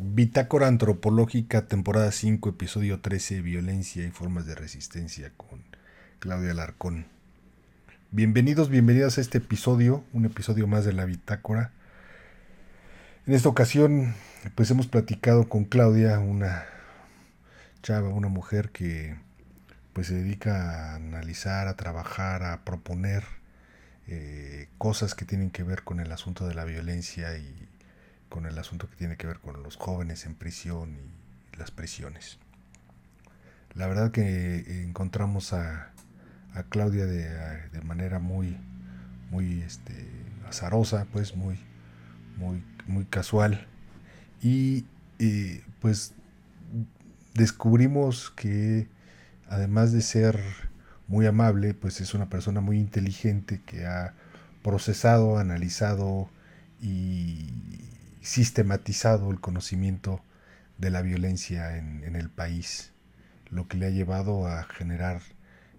Bitácora Antropológica, temporada 5, episodio 13, Violencia y Formas de Resistencia con Claudia Alarcón. Bienvenidos, bienvenidas a este episodio, un episodio más de la Bitácora. En esta ocasión, pues hemos platicado con Claudia, una chava, una mujer que pues se dedica a analizar, a trabajar, a proponer eh, cosas que tienen que ver con el asunto de la violencia y con el asunto que tiene que ver con los jóvenes en prisión y las prisiones. La verdad que encontramos a, Claudia de, manera muy, muy este, azarosa, pues muy, muy, muy casual. Y pues descubrimos que además de ser muy amable, pues es una persona muy inteligente que ha procesado, analizado y sistematizado el conocimiento de la violencia en, el país, lo que le ha llevado a generar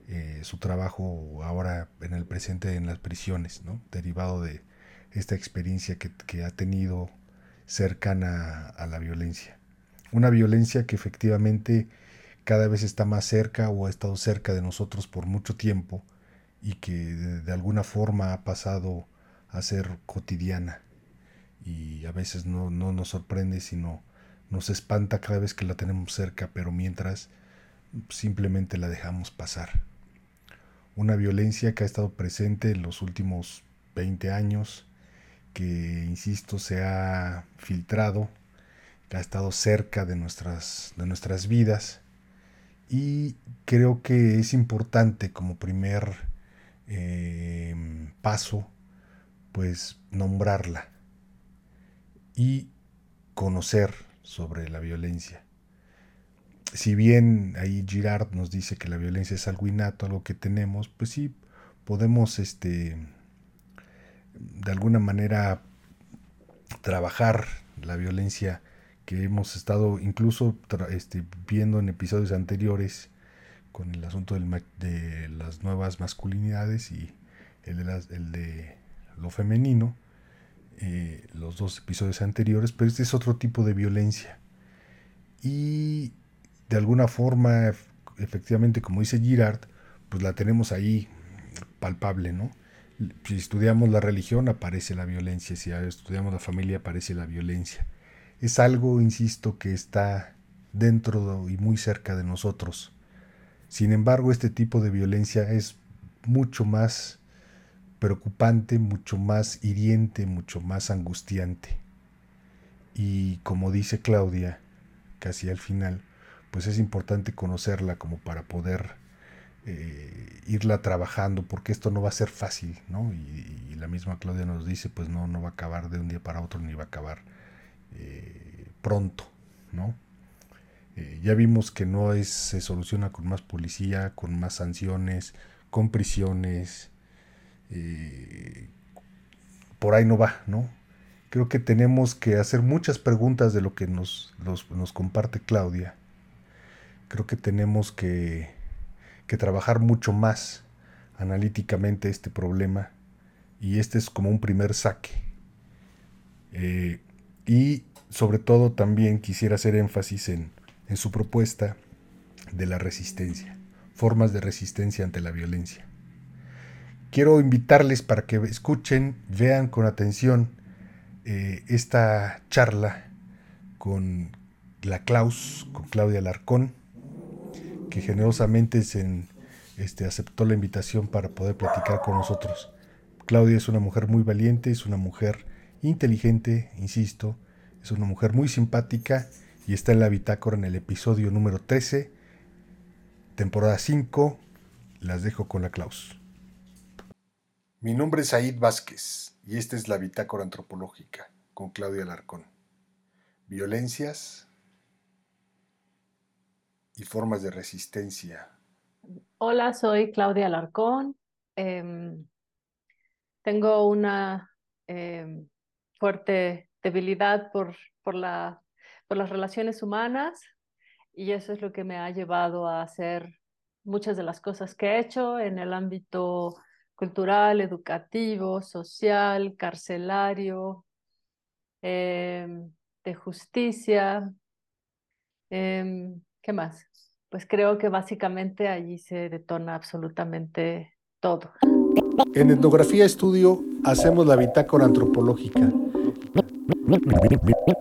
eh, su trabajo ahora en el presente en las prisiones, ¿no? derivado de esta experiencia que, ha tenido cercana a la violencia. Una violencia que efectivamente cada vez está más cerca o ha estado cerca de nosotros por mucho tiempo y que de alguna forma ha pasado a ser cotidiana y a veces no, nos sorprende, sino nos espanta cada vez que la tenemos cerca, pero mientras simplemente la dejamos pasar. Una violencia que ha estado presente en los últimos 20 años, que, insisto, se ha filtrado, que ha estado cerca de nuestras, de nuestras vidas y creo que es importante como primer eh, paso, pues nombrarla y conocer sobre la violencia. Si bien ahí Girard nos dice que la violencia es algo innato, algo que tenemos, pues sí podemos este de alguna manera trabajar la violencia que hemos estado incluso este, viendo en episodios anteriores con el asunto de las nuevas masculinidades y el de lo femenino eh, los dos episodios anteriores, pero este es otro tipo de violencia. Y de alguna forma, efectivamente, como dice Girard, pues la tenemos ahí palpable, ¿no? Si estudiamos la religión aparece la violencia, si estudiamos la familia aparece la violencia. Es algo, insisto, que está dentro y muy cerca de nosotros. Sin embargo, este tipo de violencia es mucho más preocupante, mucho más hiriente, mucho más angustiante. Y como dice Claudia, casi al final, pues es importante conocerla como para poder eh, irla trabajando, porque esto no va a ser fácil, ¿no? Y, la misma Claudia nos dice, pues no, no va a acabar de un día para otro, ni va a acabar eh, pronto, ¿no? Eh, ya vimos que no se soluciona con más policía, con más sanciones, con prisiones, eh, por ahí no va, ¿no? Creo que tenemos que hacer muchas preguntas de lo que nos, nos comparte Claudia. Creo que tenemos que, que trabajar mucho más analíticamente este problema y este es como un primer saque. Eh, y sobre todo también quisiera hacer énfasis en, en su propuesta de la resistencia, formas de resistencia ante la violencia quiero invitarles para que escuchen, vean con atención eh, esta charla con la Klaus, con Claudia Larcón, que generosamente se, este, aceptó la invitación para poder platicar con nosotros. Claudia es una mujer muy valiente, es una mujer inteligente, insisto, es una mujer muy simpática y está en la bitácora en el episodio número 13, temporada 5. Las dejo con la Klaus. Mi nombre es Said Vázquez y esta es la Bitácora Antropológica con Claudia Alarcón. Violencias y formas de resistencia. Hola, soy Claudia Alarcón. Em, tengo una em, fuerte debilidad por, por, la, por las relaciones humanas y eso es lo que me ha llevado a hacer muchas de las cosas que he hecho en el ámbito cultural, educativo, social, carcelario, em, de justicia. Em, ¿Qué más? Pues creo que básicamente allí se detona absolutamente todo. En Etnografía Estudio hacemos la bitácora antropológica.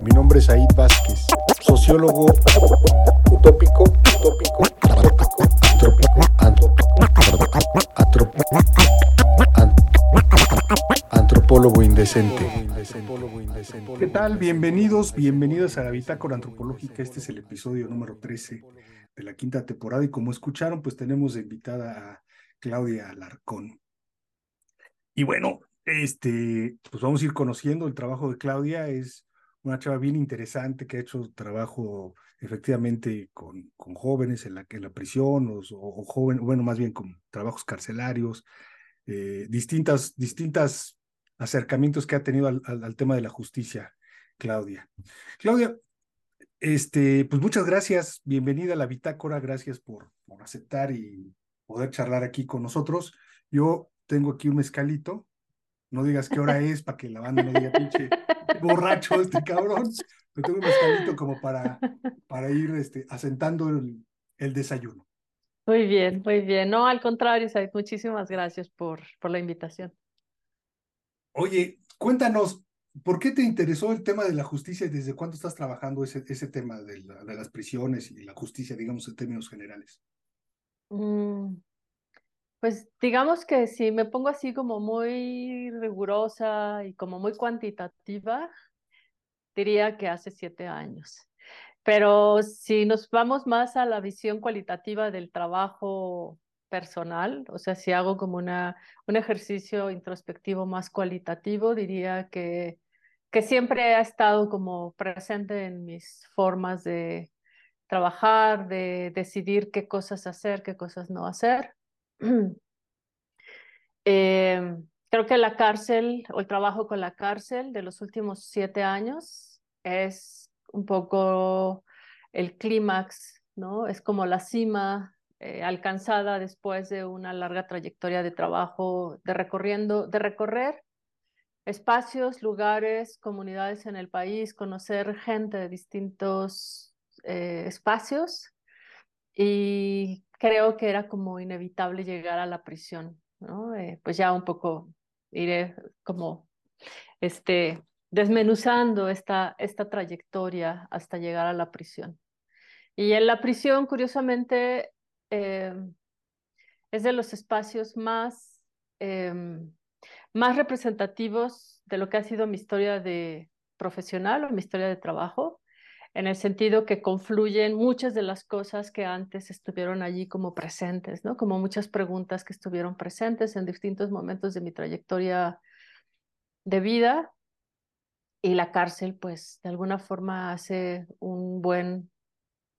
Mi nombre es Aid Vázquez, sociólogo utópico, utópico, antropólogo indecente. ¿Qué tal? Bienvenidos, bienvenidos a la bitácora antropológica. Este es el episodio número 13 de la quinta temporada y como escucharon, pues tenemos invitada a Claudia Alarcón. Y bueno, este, pues vamos a ir conociendo el trabajo de Claudia. Es una chava bien interesante que ha hecho trabajo efectivamente con, con jóvenes en la, en la prisión o, o bueno, más bien con trabajos carcelarios, eh, distintas, distintas acercamientos que ha tenido al, tema de la justicia, Claudia. Claudia, este, pues muchas gracias, bienvenida a la bitácora, gracias por, por aceptar y poder charlar aquí con nosotros. Yo tengo aquí un mezcalito, no digas qué hora es para que la banda no diga pinche borracho este cabrón, pero tengo un mezcalito como para, para ir este, asentando el, el desayuno. Muy bien, muy bien. No, al contrario, Said, muchísimas gracias por, por la invitación. Oye, cuéntanos, ¿por qué te interesó el tema de la justicia y desde cuándo estás trabajando ese, ese tema de, la, de las prisiones y la justicia, digamos, en términos generales? Mm, pues digamos que si me pongo así como muy rigurosa y como muy cuantitativa, diría que hace siete años. Pero si nos vamos más a la visión cualitativa del trabajo personal, o sea, si hago como una, un ejercicio introspectivo más cualitativo, diría que, que siempre ha estado como presente en mis formas de trabajar, de decidir qué cosas hacer, qué cosas no hacer. eh, creo que la cárcel o el trabajo con la cárcel de los últimos siete años es un poco el clímax, ¿no? Es como la cima eh, alcanzada después de una larga trayectoria de trabajo, de recorriendo, de recorrer espacios, lugares, comunidades en el país, conocer gente de distintos eh, espacios y creo que era como inevitable llegar a la prisión, ¿no? Eh, pues ya un poco iré como este, desmenuzando esta, esta trayectoria hasta llegar a la prisión. Y en la prisión, curiosamente, eh, es de los espacios más, eh, más representativos de lo que ha sido mi historia de profesional o mi historia de trabajo, en el sentido que confluyen muchas de las cosas que antes estuvieron allí como presentes, ¿no? Como muchas preguntas que estuvieron presentes en distintos momentos de mi trayectoria de vida y la cárcel, pues de alguna forma hace un buen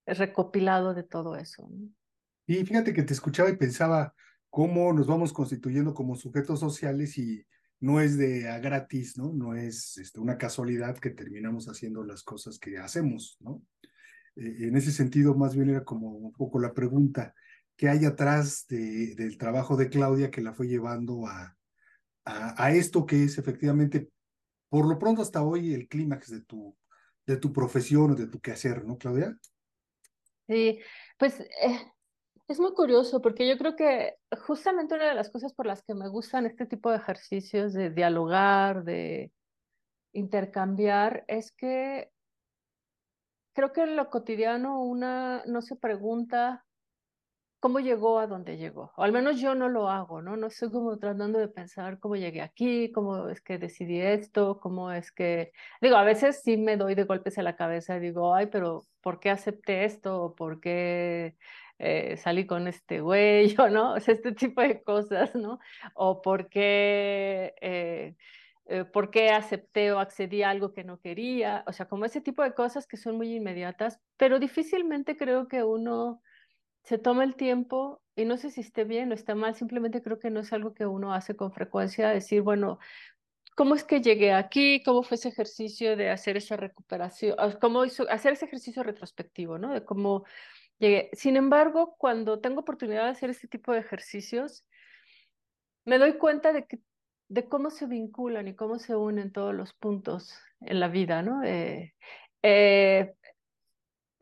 recopilado de todo eso. Y fíjate que te escuchaba y pensaba cómo nos vamos constituyendo como sujetos sociales y no es de a gratis, ¿no? No es este, una casualidad que terminamos haciendo las cosas que hacemos, ¿no? Eh, en ese sentido, más bien era como un poco la pregunta, ¿qué hay atrás de, del trabajo de Claudia que la fue llevando a, a, a esto que es efectivamente por lo pronto hasta hoy el clímax de tu, de tu profesión o de tu quehacer, ¿no, Claudia? Sí, pues eh, es muy curioso porque yo creo que justamente una de las cosas por las que me gustan este tipo de ejercicios de dialogar, de intercambiar, es que creo que en lo cotidiano una no se pregunta cómo llegó a donde llegó. O al menos yo no lo hago, ¿no? No estoy como tratando de pensar cómo llegué aquí, cómo es que decidí esto, cómo es que... Digo, a veces sí me doy de golpes a la cabeza y digo, ay, pero ¿por qué acepté esto? ¿O ¿Por qué eh, salí con este güey? ¿O no? O sea, este tipo de cosas, ¿no? O ¿por qué... Eh, eh, por qué acepté o accedí a algo que no quería, o sea, como ese tipo de cosas que son muy inmediatas, pero difícilmente creo que uno se toma el tiempo, y no sé si esté bien o está mal, simplemente creo que no es algo que uno hace con frecuencia, decir, bueno, ¿cómo es que llegué aquí? ¿Cómo fue ese ejercicio de hacer esa recuperación? ¿Cómo hizo, hacer ese ejercicio retrospectivo, ¿no? De cómo llegué. Sin embargo, cuando tengo oportunidad de hacer este tipo de ejercicios, me doy cuenta de que de cómo se vinculan y cómo se unen todos los puntos en la vida, ¿no? Eh, Eh,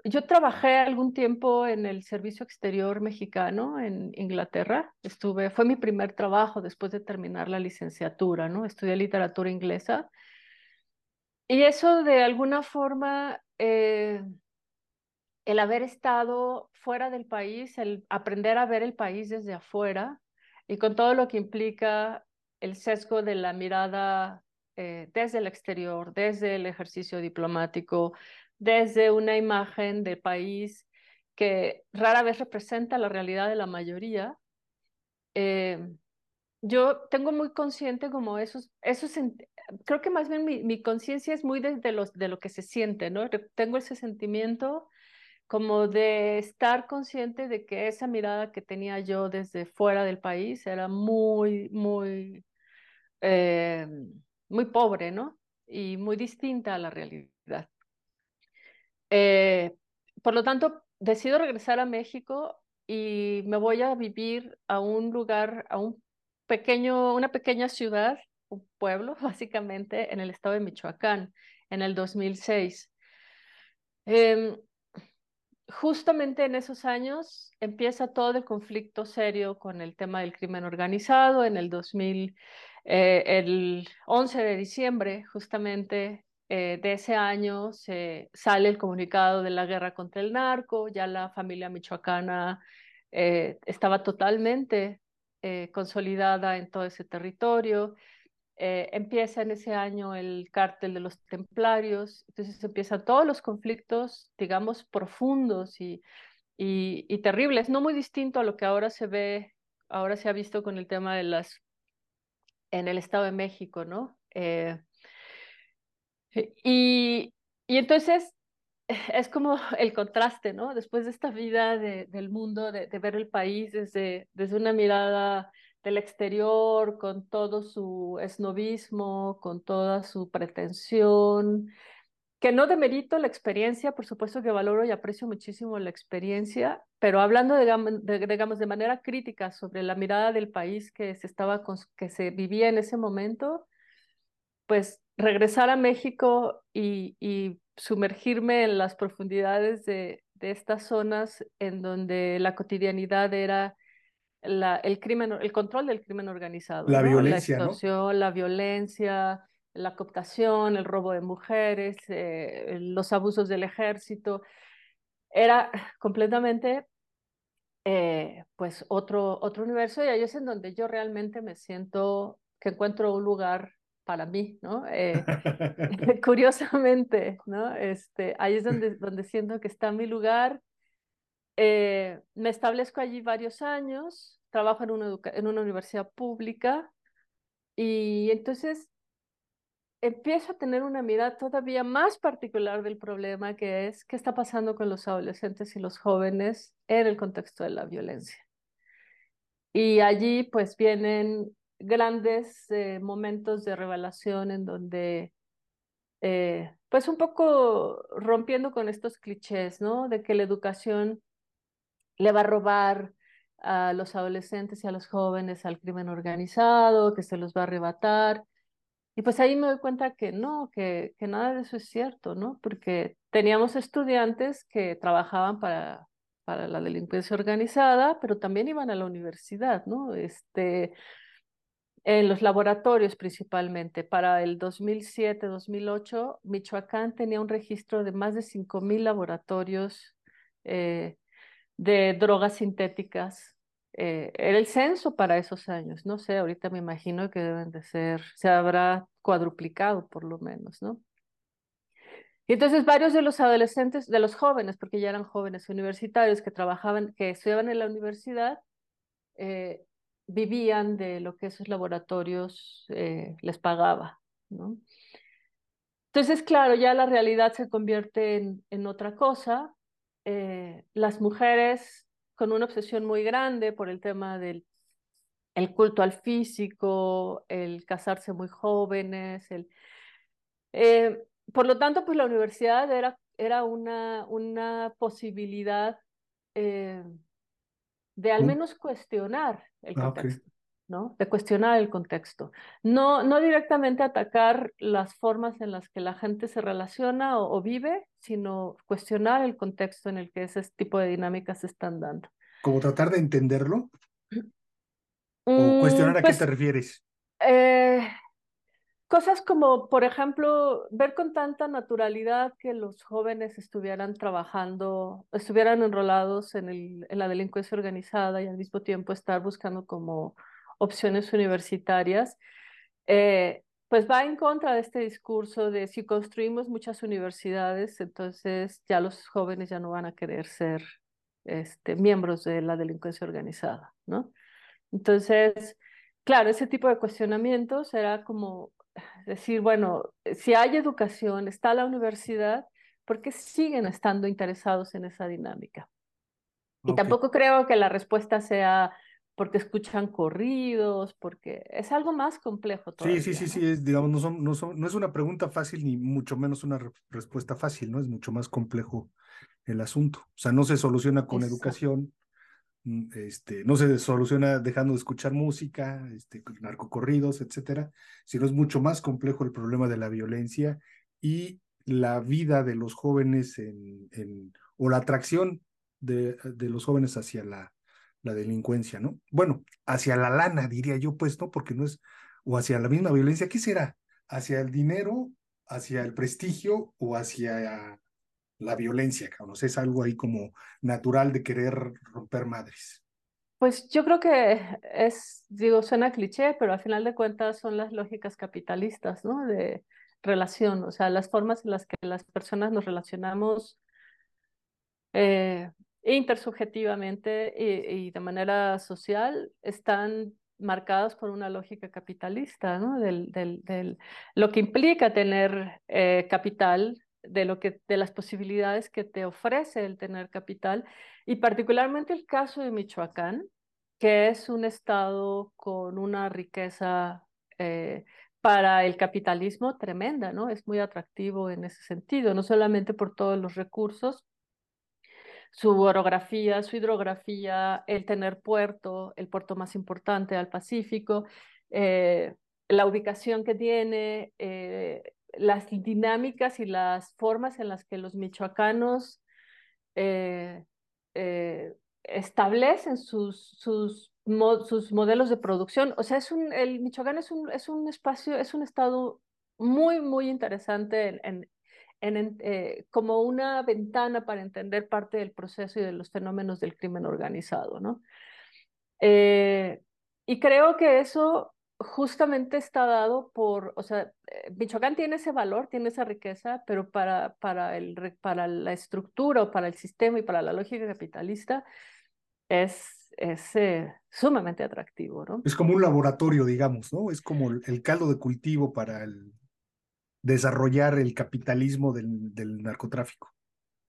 yo trabajé algún tiempo en el Servicio Exterior Mexicano en Inglaterra. Estuve, fue mi primer trabajo después de terminar la licenciatura, ¿no? Estudié literatura inglesa. Y eso de alguna forma, eh, el haber estado fuera del país, el aprender a ver el país desde afuera y con todo lo que implica el sesgo de la mirada eh, desde el exterior, desde el ejercicio diplomático, desde una imagen del país que rara vez representa la realidad de la mayoría. Eh, yo tengo muy consciente como esos, esos creo que más bien mi, conciencia es muy desde los, de lo que se siente, ¿no? Tengo ese sentimiento como de estar consciente de que esa mirada que tenía yo desde fuera del país era muy, muy, eh, muy pobre, ¿no? Y muy distinta a la realidad. Eh, por lo tanto, decido regresar a México y me voy a vivir a un lugar, a un pequeño, una pequeña ciudad, un pueblo, básicamente, en el estado de Michoacán, en el 2006. Eh, justamente en esos años empieza todo el conflicto serio con el tema del crimen organizado. En el 2000, eh, el 11 de diciembre, justamente eh, de ese año, se sale el comunicado de la guerra contra el narco. Ya la familia michoacana eh, estaba totalmente consolidada en todo ese territorio. Eh, empieza en ese año el cártel de los templarios, entonces empiezan todos los conflictos, digamos, profundos y, y, terribles, no muy distinto a lo que ahora se ve, ahora se ha visto con el tema de las, en el Estado de México, ¿no? Eh, y, y entonces es como el contraste, ¿no? Después de esta vida de, del mundo, de, de, ver el país desde, desde una mirada del exterior, con todo su esnovismo, con toda su pretensión, que no demerito la experiencia, por supuesto que valoro y aprecio muchísimo la experiencia, pero hablando, de, de manera crítica sobre la mirada del país que se, estaba, que se vivía en ese momento, pues regresar a México y, y sumergirme en las profundidades de, de estas zonas en donde la cotidianidad era la, el crimen, el control del crimen organizado. La violencia, la extorsión, la violencia, la cooptación, el robo de mujeres, eh, los abusos del ejército. Era completamente eh, pues otro, otro universo y ahí es en donde yo realmente me siento que encuentro un lugar para mí, ¿no? Eh, curiosamente, ¿no? Este, ahí es donde, donde siento que está mi lugar. Eh, me establezco allí varios años, trabajo en una, en una universidad pública y entonces empiezo a tener una mirada todavía más particular del problema que es qué está pasando con los adolescentes y los jóvenes en el contexto de la violencia. Y allí pues vienen grandes eh, momentos de revelación en donde eh, pues un poco rompiendo con estos clichés, ¿no? De que la educación le va a robar a los adolescentes y a los jóvenes al crimen organizado, que se los va a arrebatar. Y pues ahí me doy cuenta que no, que, que nada de eso es cierto, ¿no? Porque teníamos estudiantes que trabajaban para, para la delincuencia organizada, pero también iban a la universidad, ¿no? Este, en los laboratorios principalmente. Para el 2007-2008, Michoacán tenía un registro de más de 5.000 laboratorios eh, de drogas sintéticas. Eh, era el censo para esos años, no sé, ahorita me imagino que deben de ser, se habrá cuadruplicado por lo menos, ¿no? Y entonces varios de los adolescentes, de los jóvenes, porque ya eran jóvenes universitarios que trabajaban, que estudiaban en la universidad, eh, vivían de lo que esos laboratorios eh, les pagaba, ¿no? Entonces, claro, ya la realidad se convierte en, en otra cosa, eh, las mujeres con una obsesión muy grande por el tema del el culto al físico, el casarse muy jóvenes, el, eh, por lo tanto, pues la universidad era, era una, una posibilidad eh, de al menos cuestionar el ah, contexto. ¿No? De cuestionar el contexto. No, no directamente atacar las formas en las que la gente se relaciona o, vive, sino cuestionar el contexto en el que ese tipo de dinámicas se están dando. ¿Como tratar de entenderlo? ¿O cuestionar a qué pues, te refieres? Eh, Cosas como, por ejemplo, ver con tanta naturalidad que los jóvenes estuvieran trabajando, estuvieran enrolados en, el, en la delincuencia organizada y al mismo tiempo estar buscando como opciones universitarias, eh, pues va en contra de este discurso de si construimos muchas universidades, entonces ya los jóvenes ya no van a querer ser este, miembros de la delincuencia organizada, ¿no? Entonces, claro, ese tipo de cuestionamientos era como decir, bueno, si hay educación, está la universidad, ¿por qué siguen estando interesados en esa dinámica? Y tampoco creo que la respuesta sea porque escuchan corridos, porque es algo más complejo. Todavía, sí, sí, sí, sí, es, digamos, no, son, no, son, no es una pregunta fácil ni mucho menos una respuesta fácil, ¿no? Es mucho más complejo el asunto. O sea, no se soluciona con educación, Mm, este, no se soluciona dejando de escuchar música, este, narcocorridos, etcétera, sino es mucho más complejo el problema de la violencia y la vida de los jóvenes en, en o la atracción de, de los jóvenes hacia la, la, delincuencia, ¿no? Bueno, hacia la lana, diría yo, pues, ¿no? Porque no es, o hacia la misma violencia, ¿qué será? ¿Hacia el dinero, hacia el prestigio o hacia la violencia, cabrón. es algo ahí como natural de querer romper madres. Pues yo creo que es, digo, suena cliché, pero al final de cuentas son las lógicas capitalistas, ¿no? De relación, o sea, las formas en las que las personas nos relacionamos eh, intersubjetivamente y, de manera social están marcadas por una lógica capitalista, ¿no? Del, del, del lo que implica tener eh, capital de, lo que, de las posibilidades que te ofrece el tener capital, y particularmente el caso de Michoacán, que es un estado con una riqueza eh, para el capitalismo tremenda, ¿no? Es muy atractivo en ese sentido, no solamente por todos los recursos, su orografía, su hidrografía, el tener puerto, el puerto más importante al Pacífico, eh, la ubicación que tiene, eh, las dinámicas y las formas en las que los michoacanos eh, establecen sus, sus, sus, modelos de producción. O sea, es un, el Michoacán es un, es un espacio, es un estado muy, muy interesante en, en, eh, como una ventana para entender parte del proceso y de los fenómenos del crimen organizado, ¿no? y creo que eso justamente está dado por, o sea, eh, Michoacán tiene ese valor, tiene esa riqueza, pero para, para, el, para la estructura o para el sistema y para la lógica capitalista es, es eh, sumamente atractivo, ¿no? Es como un laboratorio, digamos, ¿no? Es como el caldo de cultivo para el desarrollar el capitalismo del, narcotráfico.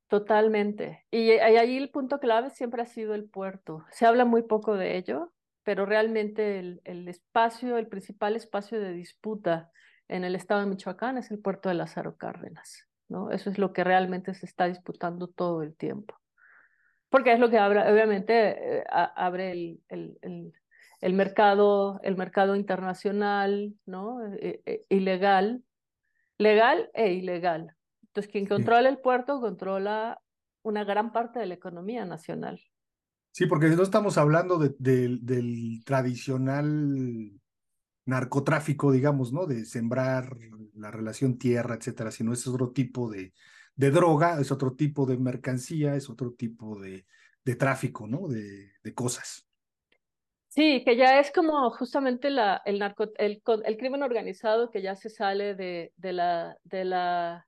Totalmente. Y, y ahí el punto clave siempre ha sido el puerto. Se habla muy poco de ello, pero realmente el, espacio, el principal espacio de disputa en el estado de Michoacán es el puerto de Lázaro Cárdenas, ¿no? Eso es lo que realmente se está disputando todo el tiempo. Porque es lo que abre, obviamente, eh, abre el, el, el, mercado, el mercado internacional, ¿no? E, e, ilegal, legal e ilegal. Entonces, quien controla el puerto controla una gran parte de la economía nacional. Sí, porque no estamos hablando de, del tradicional narcotráfico, digamos, ¿no? De sembrar la relación tierra, etcétera, sino es otro tipo de, de droga, es otro tipo de mercancía, es otro tipo de, de tráfico, ¿no? De, de, cosas. Sí, que ya es como justamente la, el, el, el crimen organizado que ya se sale de, de, la, de la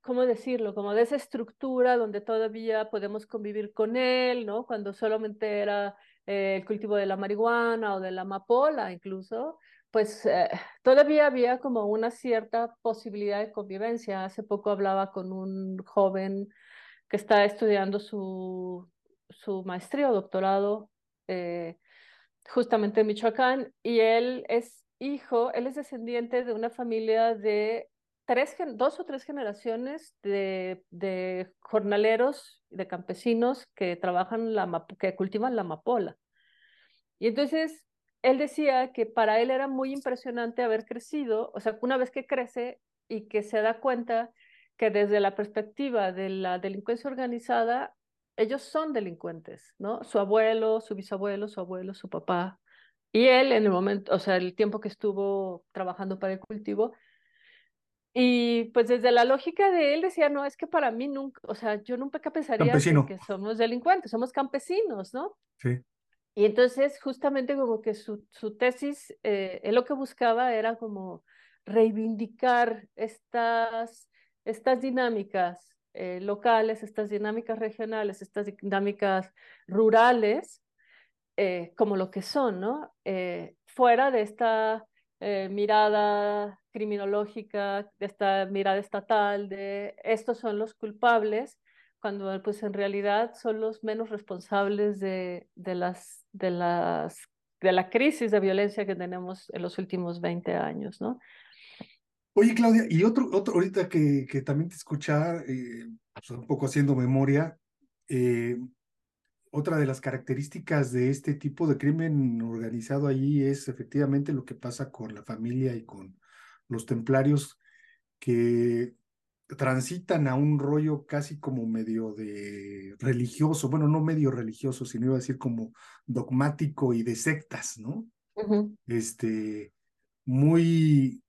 ¿cómo decirlo? Como de esa estructura donde todavía podemos convivir con él, ¿no? Cuando solamente era eh, el cultivo de la marihuana o de la amapola incluso, pues eh, todavía había como una cierta posibilidad de convivencia. Hace poco hablaba con un joven que está estudiando su, su maestría o doctorado eh, justamente en Michoacán y él es hijo, él es descendiente de una familia de tres, dos o tres generaciones de, jornaleros, de campesinos que trabajan la, que cultivan la amapola. Y entonces él decía que para él era muy impresionante haber crecido, o sea, una vez que crece y que se da cuenta que desde la perspectiva de la delincuencia organizada, ellos son delincuentes, ¿no? Su abuelo, su bisabuelo, su abuelo, su papá. Y él en el momento, o sea, el tiempo que estuvo trabajando para el cultivo, y pues desde la lógica de él decía, no, es que para mí nunca, o sea, yo nunca pensaría que, somos delincuentes, somos campesinos, ¿no? Sí. Y entonces justamente como que su, su tesis, eh, él lo que buscaba era como reivindicar estas, estas dinámicas eh, locales, estas dinámicas regionales, estas dinámicas rurales, eh, como lo que son, ¿no? fuera de esta mirada criminológica, de esta mirada estatal, de estos son los culpables, cuando pues en realidad son los menos responsables de, de, las, de, las, de la crisis de violencia que tenemos en los últimos 20 años, ¿no? Oye, Claudia, y otro, otro ahorita que, que también te escuchaba, eh, pues, un poco haciendo memoria, eh, otra de las características de este tipo de crimen organizado allí es efectivamente lo que pasa con la familia y con los templarios que transitan a un rollo casi como medio de religioso, bueno, no medio religioso, sino iba a decir como dogmático y de sectas, ¿no? Este, muy,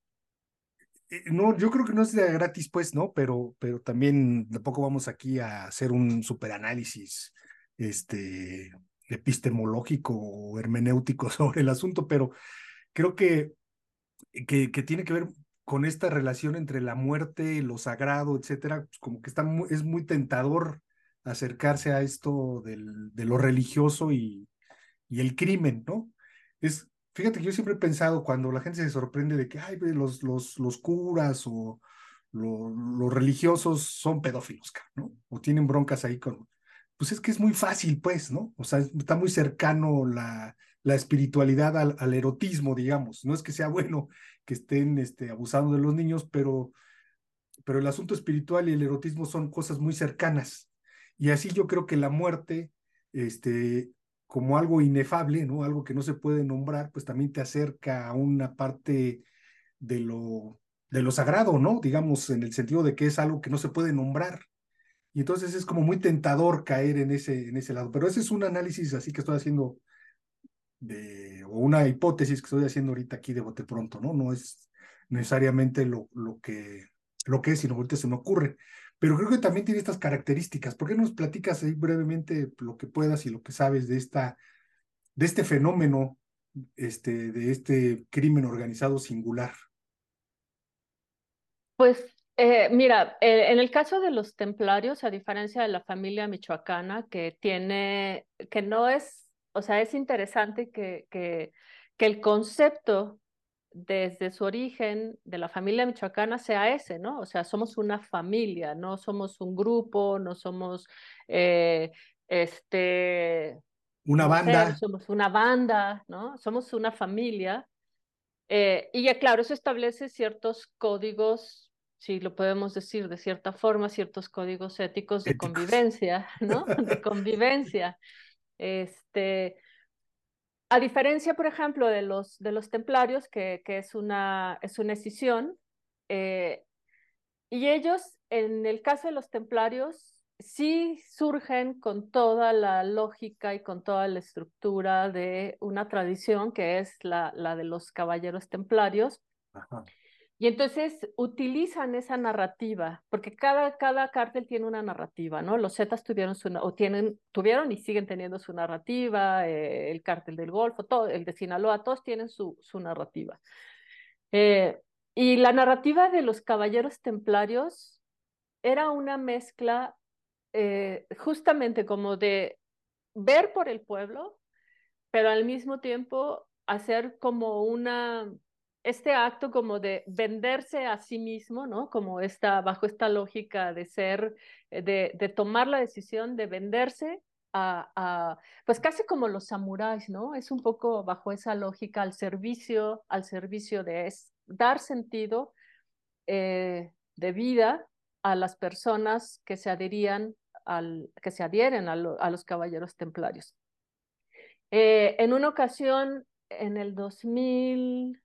no, yo creo que no de gratis, pues, ¿no? Pero, pero también tampoco vamos aquí a hacer un superanálisis, este, epistemológico o hermenéutico sobre el asunto, pero creo que que, tiene que ver con esta relación entre la muerte, lo sagrado, etcétera, pues como que está es muy tentador acercarse a esto del, de lo religioso y, y, el crimen, ¿no? Es, fíjate que yo siempre he pensado cuando la gente se sorprende de que ay, los, los, los curas o los religiosos son pedófilos, ¿no? O tienen broncas ahí con... Pues es que es muy fácil, pues, ¿no? O sea, está muy cercano la, la espiritualidad al, erotismo, digamos. No es que sea bueno que estén este, abusando de los niños, pero, pero el asunto espiritual y el erotismo son cosas muy cercanas. Y así yo creo que la muerte, este, como algo inefable, ¿no? Algo que no se puede nombrar, pues también te acerca a una parte de lo, de lo sagrado, ¿no? Digamos, en el sentido de que es algo que no se puede nombrar. Y entonces es como muy tentador caer en ese, en ese lado. Pero ese es un análisis así que estoy haciendo o una hipótesis que estoy haciendo ahorita aquí de bote pronto, ¿no? No es necesariamente lo, lo, que, lo que es, sino ahorita se me ocurre. Pero creo que también tiene estas características. ¿Por qué nos platicas ahí brevemente lo que puedas y lo que sabes de, esta, de este fenómeno, este, de este crimen organizado singular? Pues eh, mira, eh, en el caso de los templarios, a diferencia de la familia michoacana, que tiene, que no es o sea, es interesante que, que, que el concepto desde su origen de la familia michoacana sea ese, ¿no? O sea, somos una familia, no somos un grupo, no somos eh, este una banda. somos una banda, ¿no? Somos una familia. Eh, y ya claro, eso establece ciertos códigos, si lo podemos decir de cierta forma, ciertos códigos éticos de convivencia, ¿no? De convivencia. Este, a diferencia, por ejemplo, de los, de los templarios, que, es, una, es una escisión, eh, y ellos, en el caso de los templarios, sí surgen con toda la lógica y con toda la estructura de una tradición que es la, la de los caballeros templarios. Ajá. Y entonces utilizan esa narrativa, porque cada, cada cártel tiene una narrativa, ¿no? Los Zetas tuvieron su, o tienen, tuvieron y siguen teniendo su narrativa, eh, el cártel del Golfo, todo, el de Sinaloa, todos tienen su, su narrativa. Eh, y la narrativa de los caballeros templarios era una mezcla eh, justamente como de ver por el pueblo, pero al mismo tiempo hacer como una este acto como de venderse a sí mismo, ¿no? Como está bajo esta lógica de ser, eh, de, de tomar la decisión de venderse a, a, pues casi como los samuráis, ¿no? Es un poco bajo esa lógica al servicio, al servicio de es, dar sentido eh, de vida a las personas que se adherían al, que se adhieren a, a los caballeros templarios. Eh, en una ocasión, en el 2000,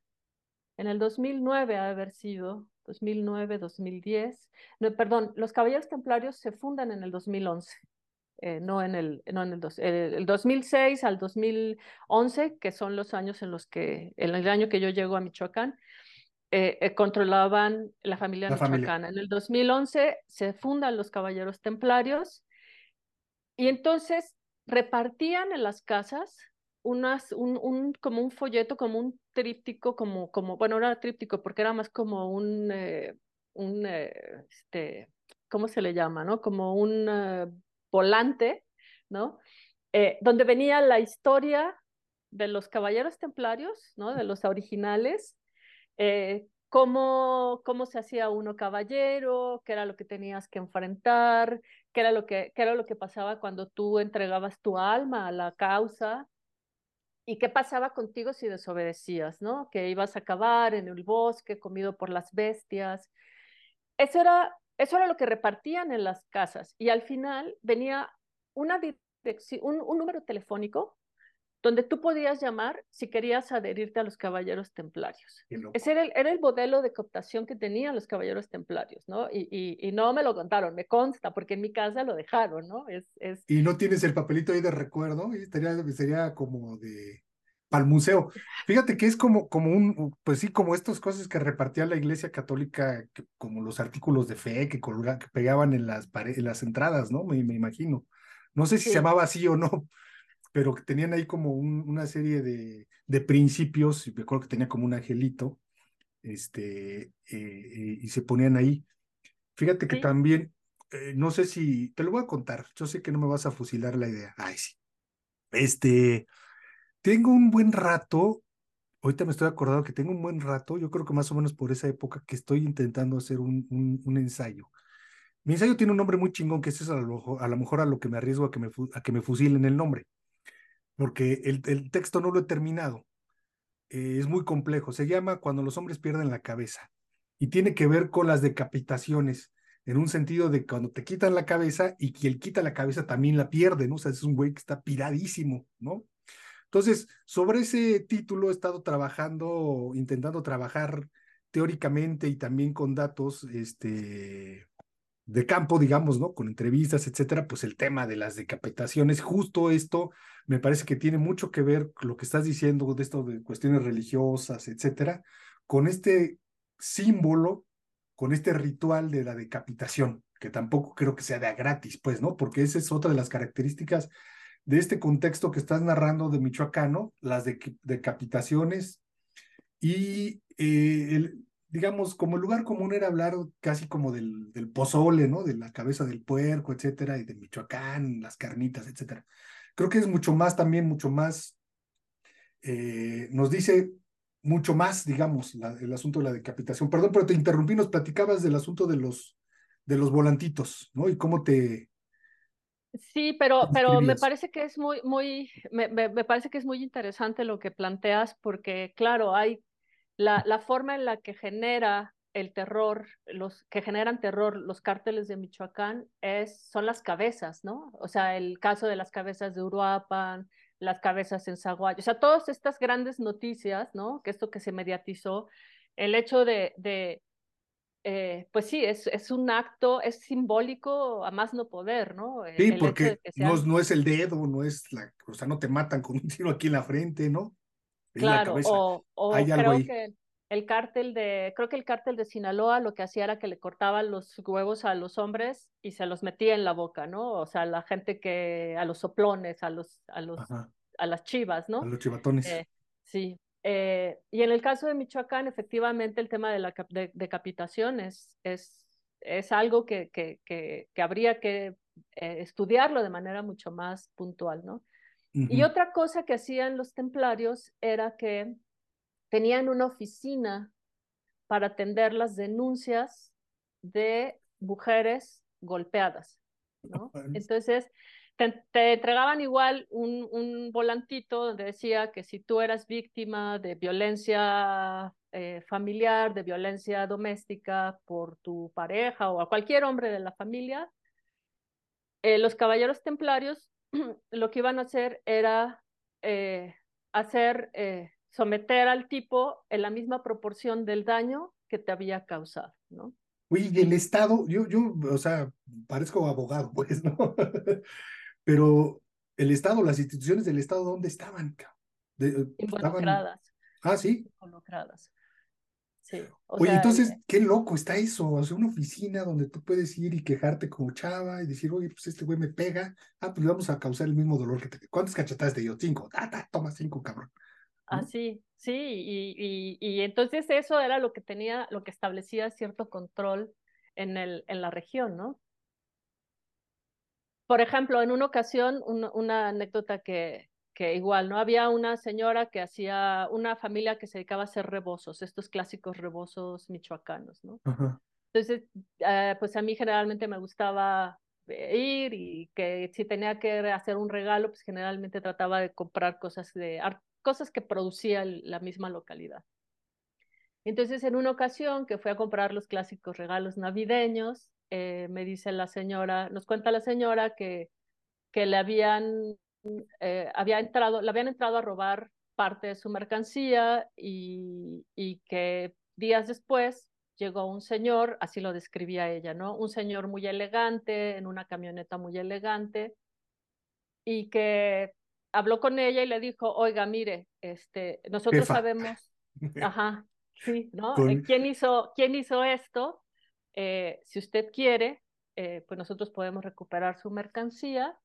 en el 2009 ha haber sido, 2009, 2010, no, perdón, los Caballeros Templarios se fundan en el 2011. Eh, no en el, no en el, dos, el, 2006 al 2011, que son los años en los que, en el año que yo llego a Michoacán, eh, eh, controlaban la familia michoacana. En el 2011 se fundan los Caballeros Templarios y entonces repartían en las casas unas, un, un, como un folleto, como un tríptico, como, como, bueno, no era tríptico porque era más como un, un este, ¿cómo se le llama? ¿no? Como un volante, ¿no? Eh, donde venía la historia de los caballeros templarios, ¿no? De los originales, eh, cómo, cómo se hacía uno caballero, qué era lo que tenías que enfrentar, qué era lo que, qué era lo que pasaba cuando tú entregabas tu alma a la causa, y qué pasaba contigo si desobedecías, ¿no? Que ibas a acabar en el bosque, comido por las bestias. Eso era eso era lo que repartían en las casas y al final venía una un, número telefónico donde tú podías llamar si querías adherirte a los caballeros templarios. Ese era el, era el, modelo de cooptación que tenían los caballeros templarios, ¿no? Y, y, y, no me lo contaron, me consta, porque en mi casa lo dejaron, ¿no? Es, es... Y no tienes el papelito ahí de recuerdo, y sería, sería como de para el museo. Fíjate que es como, como un, pues sí, como estas cosas que repartía la iglesia católica, como los artículos de fe que, que pegaban en las, en las entradas, ¿no? Me, me, imagino. No sé si se llamaba así o no, pero que tenían ahí como una serie de, de principios, y me acuerdo que tenía como un angelito, este, eh, eh, y se ponían ahí. Fíjate que también, eh, no sé si, te lo voy a contar, yo sé que no me vas a fusilar la idea. Ay, sí. Este, tengo un buen rato, ahorita me estoy acordando que tengo un buen rato, yo creo que más o menos por esa época que estoy intentando hacer un, un, ensayo. Mi ensayo tiene un nombre muy chingón, que es a lo, a lo mejor a lo que me arriesgo a que me, a que me fusilen el nombre, porque el, el texto no lo he terminado. Eh, es muy complejo. Se llama Cuando los hombres pierden la cabeza y tiene que ver con las decapitaciones, en un sentido de cuando te quitan la cabeza y quien quita la cabeza también la pierde, ¿no? O sea, es un güey que está piradísimo, ¿no? Entonces, sobre ese título he estado trabajando, intentando trabajar teóricamente y también con datos este, de campo, digamos, ¿no? Con entrevistas, etcétera, pues el tema de las decapitaciones, justo esto me parece que tiene mucho que ver lo que estás diciendo de esto de cuestiones religiosas, etcétera, con este símbolo, con este ritual de la decapitación, que tampoco creo que sea de a gratis, pues, ¿no? Porque esa es otra de las características de este contexto que estás narrando de Michoacano, las decapitaciones y eh, el, digamos, como lugar común era hablar casi como del, del, pozole, ¿no? De la cabeza del puerco, etcétera, y de Michoacán, las carnitas, etcétera. Creo que es mucho más también, mucho más, eh, nos dice mucho más, digamos, el asunto de la decapitación. Perdón, pero te interrumpí, nos platicabas del asunto de los, de los volantitos, ¿no? Y cómo te, Sí, pero, pero me parece que es muy, muy, me, me, parece que es muy interesante lo que planteas, porque claro, hay la, la forma en la que genera el terror, los que generan terror los cárteles de Michoacán es, son las cabezas, ¿no? O sea, el caso de las cabezas de Uruapan, las cabezas en Zaguayo, o sea, todas estas grandes noticias, ¿no? Que esto que se mediatizó, el hecho de, de eh, pues sí, es, es, un acto, es simbólico a más no poder, ¿no? Sí, porque no, no, es el dedo, no es la, o sea, no te matan con un tiro aquí en la frente, ¿no? Claro, o, o creo que el cártel de, creo que el cártel de Sinaloa lo que hacía era que le cortaban los huevos a los hombres y se los metía en la boca, ¿no? O sea, la gente que, a los soplones, a los, a los, a las chivas, ¿no? A los chivatones. Eh, sí, eh, y en el caso de Michoacán, efectivamente, el tema de la decapitación es, es, es, algo que, que, que, habría que eh, estudiarlo de manera mucho más puntual, ¿no? Y otra cosa que hacían los templarios era que tenían una oficina para atender las denuncias de mujeres golpeadas, ¿no? Entonces, te, entregaban igual un, un, volantito donde decía que si tú eras víctima de violencia eh, familiar, de violencia doméstica por tu pareja o a cualquier hombre de la familia, eh, los caballeros templarios lo que iban a hacer era eh, hacer, eh, someter al tipo en la misma proporción del daño que te había causado, ¿no? Oye, y el Estado, yo, yo, o sea, parezco abogado, pues, ¿no? Pero el Estado, las instituciones del Estado, ¿dónde estaban? Involucradas. Ah, sí. Involucradas. Oye, entonces, qué loco está eso. O sea, una oficina donde tú puedes ir y quejarte como chava y decir, oye, pues este güey me pega. Ah, pues vamos a causar el mismo dolor que te. ¿Cuántas cachetadas te dio? Cinco. Ah, toma cinco, cabrón. Ah, sí, sí. Y, y, entonces eso era lo que tenía, lo que establecía cierto control en, el, en la región, ¿no? Por ejemplo, en una ocasión, una anécdota que, que igual, ¿no? Había una señora que hacía, una familia que se dedicaba a hacer rebozos, estos clásicos rebozos michoacanos, ¿no? Entonces, eh, pues a mí generalmente me gustaba ir y que si tenía que hacer un regalo, pues generalmente trataba de comprar cosas, de, cosas que producía la misma localidad. Entonces, en una ocasión que fui a comprar los clásicos regalos navideños, eh, me dice la señora, nos cuenta la señora que, que le habían eh, había entrado, le habían entrado a robar parte de su mercancía y, y que días después llegó un señor, así lo describía ella, ¿no? Un señor muy elegante, en una camioneta muy elegante, y que habló con ella y le dijo, oiga, mire, este, nosotros sabemos, ajá, sí, ¿no? Eh, ¿Quién, hizo, ¿Quién hizo esto? Eh, si usted quiere, pues nosotros podemos recuperar su mercancía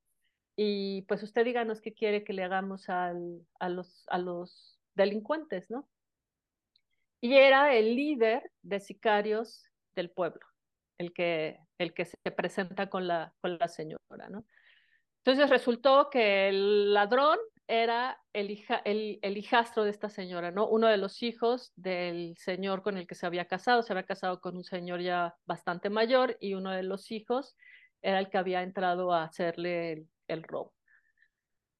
y pues usted díganos qué quiere que le hagamos a, los, a los delincuentes, ¿no? Y era el líder de sicarios del pueblo, el que, el que se presenta con la, con la señora, ¿no? Entonces resultó que el ladrón era el, hija, el, el, hijastro de esta señora, ¿no? Uno de los hijos del señor con el que se había casado, se había casado con un señor ya bastante mayor y uno de los hijos era el que había entrado a hacerle el, el robo.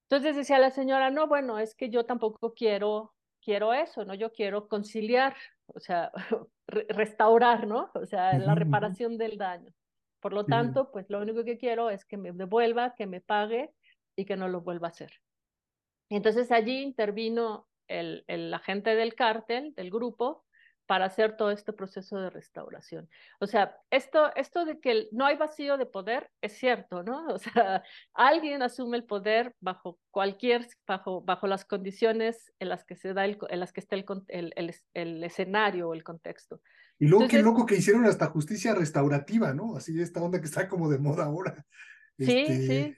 Entonces decía la señora, no, bueno, es que yo tampoco quiero, quiero eso, ¿no? Yo quiero conciliar, o sea, restaurar, ¿no? O sea, la reparación del daño. Por lo tanto, pues lo único que quiero es que me devuelva, que me pague y que no lo vuelva a hacer. entonces allí intervino el, el agente del cártel, del grupo, para hacer todo este proceso de restauración. O sea, esto, esto de que no hay vacío de poder es cierto, ¿no? O sea, alguien asume el poder bajo cualquier, bajo, bajo las condiciones en las que se da, el, en las que está el, el, el, escenario o el contexto. Y luego qué loco que hicieron hasta justicia restaurativa, ¿no? Así esta onda que está como de moda ahora. Sí, este, sí.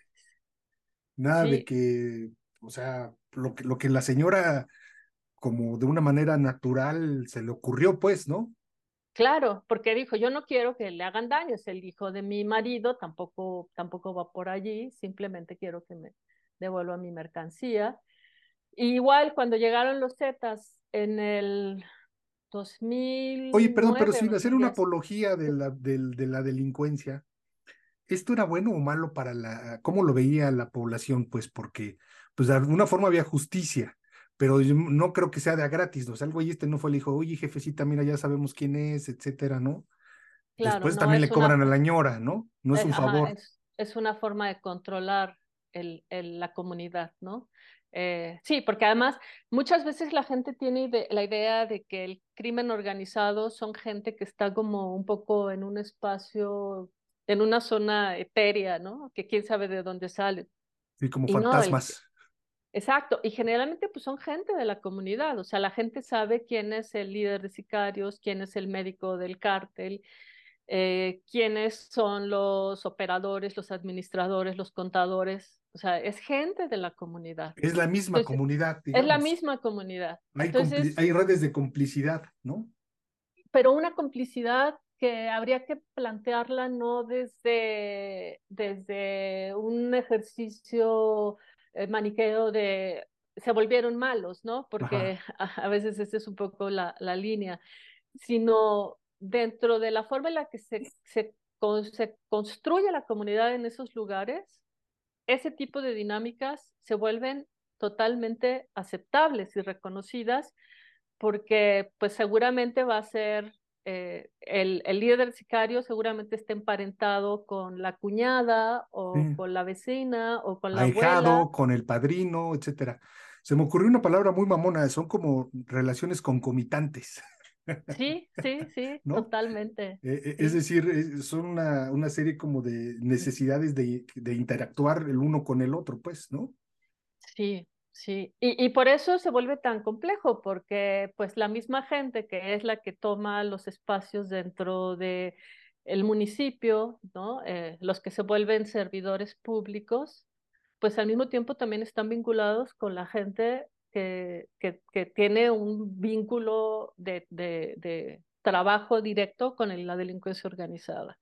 Nada de que, o sea, lo que, lo que la señora como de una manera natural se le ocurrió, pues, ¿no? Claro, porque dijo, yo no quiero que le hagan daño, es el hijo de mi marido, tampoco, tampoco va por allí, simplemente quiero que me devuelva mi mercancía. igual cuando llegaron los Zetas en el 2000. Oye, perdón, pero sin hacer una apología de la, de, de la delincuencia, ¿esto era bueno o malo para la, cómo lo veía la población? Pues porque, pues de alguna forma había justicia pero no creo que sea de a gratis, ¿no? O sea, el güey este no fue, le dijo, oye, jefecita, mira, ya sabemos quién es, etcétera, ¿no? Claro, Después también le cobran a la ñora, ¿no? No es, un favor. es, una forma de controlar el, el, la comunidad, ¿no? Eh, sí, porque además muchas veces la gente tiene la idea de que el crimen organizado son gente que está como un poco en un espacio, en una zona etérea, ¿no? Que quién sabe de dónde sale. Sí, como fantasmas. Exacto, y generalmente pues son gente de la comunidad, o sea, la gente sabe quién es el líder de sicarios, quién es el médico del cártel, eh, quiénes son los operadores, los administradores, los contadores, o sea, es gente de la comunidad. Es la misma comunidad. Es la misma comunidad. Hay, hay redes de complicidad, ¿no? Pero una complicidad que habría que plantearla no desde, desde un ejercicio eh, maniqueo de se volvieron malos, ¿no? Porque a, veces esa es un poco la, la, línea, sino dentro de la forma en la que se, se, se construye la comunidad en esos lugares, ese tipo de dinámicas se vuelven totalmente aceptables y reconocidas porque pues seguramente va a ser eh, el, el, líder del sicario seguramente esté emparentado con la cuñada o con la vecina o con la Ahijado, abuela. con el padrino, etcétera. Se me ocurrió una palabra muy mamona, son como relaciones concomitantes. Sí, sí, sí, totalmente. Eh, eh, es decir, son una, una, serie como de necesidades de, de, interactuar el uno con el otro, pues, ¿no? Sí, sí. Y, y, por eso se vuelve tan complejo, porque pues la misma gente que es la que toma los espacios dentro de el municipio, ¿no? Eh, los que se vuelven servidores públicos, pues al mismo tiempo también están vinculados con la gente que, que, tiene un vínculo de, de, trabajo directo con la delincuencia organizada.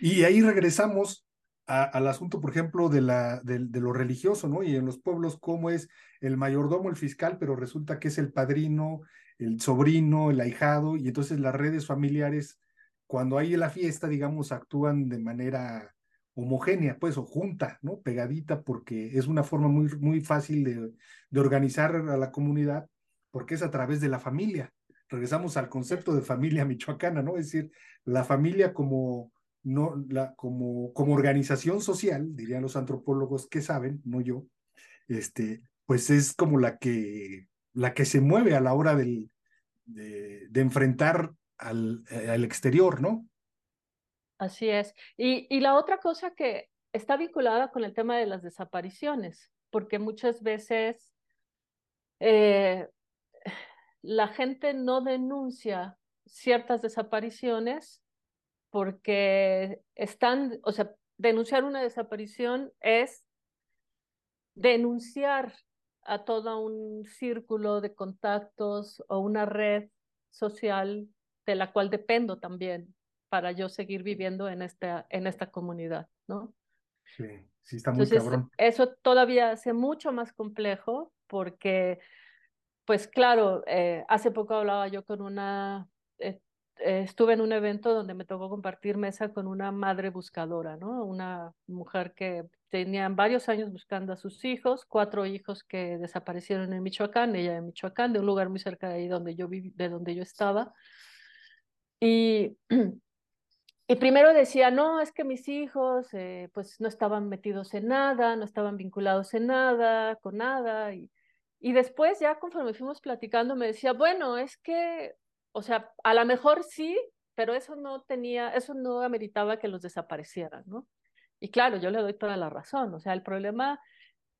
Y ahí regresamos al asunto, por ejemplo, de, la, de, lo religioso, ¿no? Y en los pueblos, cómo es el mayordomo, el fiscal, pero resulta que es el padrino, el sobrino, el ahijado, y entonces las redes familiares, cuando hay la fiesta, digamos, actúan de manera homogénea, pues, o junta, ¿no? Pegadita, porque es una forma muy, muy fácil de, de, organizar a la comunidad, porque es a través de la familia. Regresamos al concepto de familia michoacana, ¿no? Es decir, la familia como, no, la, como, como organización social, dirían los antropólogos que saben, no yo, este, pues es como la que, la que se mueve a la hora del, de, de enfrentar al, al exterior, ¿no? Así es. Y, y la otra cosa que está vinculada con el tema de las desapariciones, porque muchas veces eh, la gente no denuncia ciertas desapariciones porque están, o sea, denunciar una desaparición es denunciar a todo un círculo de contactos o una red social de la cual dependo también para yo seguir viviendo en esta, en esta comunidad, ¿no? Sí, sí está muy Entonces, Eso todavía hace mucho más complejo porque, pues claro, eh, hace poco hablaba yo con una, estuve en un evento donde me tocó compartir mesa con una madre buscadora, ¿no? Una mujer que tenía varios años buscando a sus hijos, cuatro hijos que desaparecieron en Michoacán, ella en Michoacán, de un lugar muy cerca de ahí donde yo viví, de donde yo estaba. Y Y primero decía, no, es que mis hijos eh, pues no estaban metidos en nada, no estaban vinculados en nada, con nada. Y, y después ya conforme fuimos platicando me decía, bueno, es que, o sea, a lo mejor sí, pero eso no tenía, eso no ameritaba que los desaparecieran, ¿no? Y claro, yo le doy toda la razón. O sea, el problema,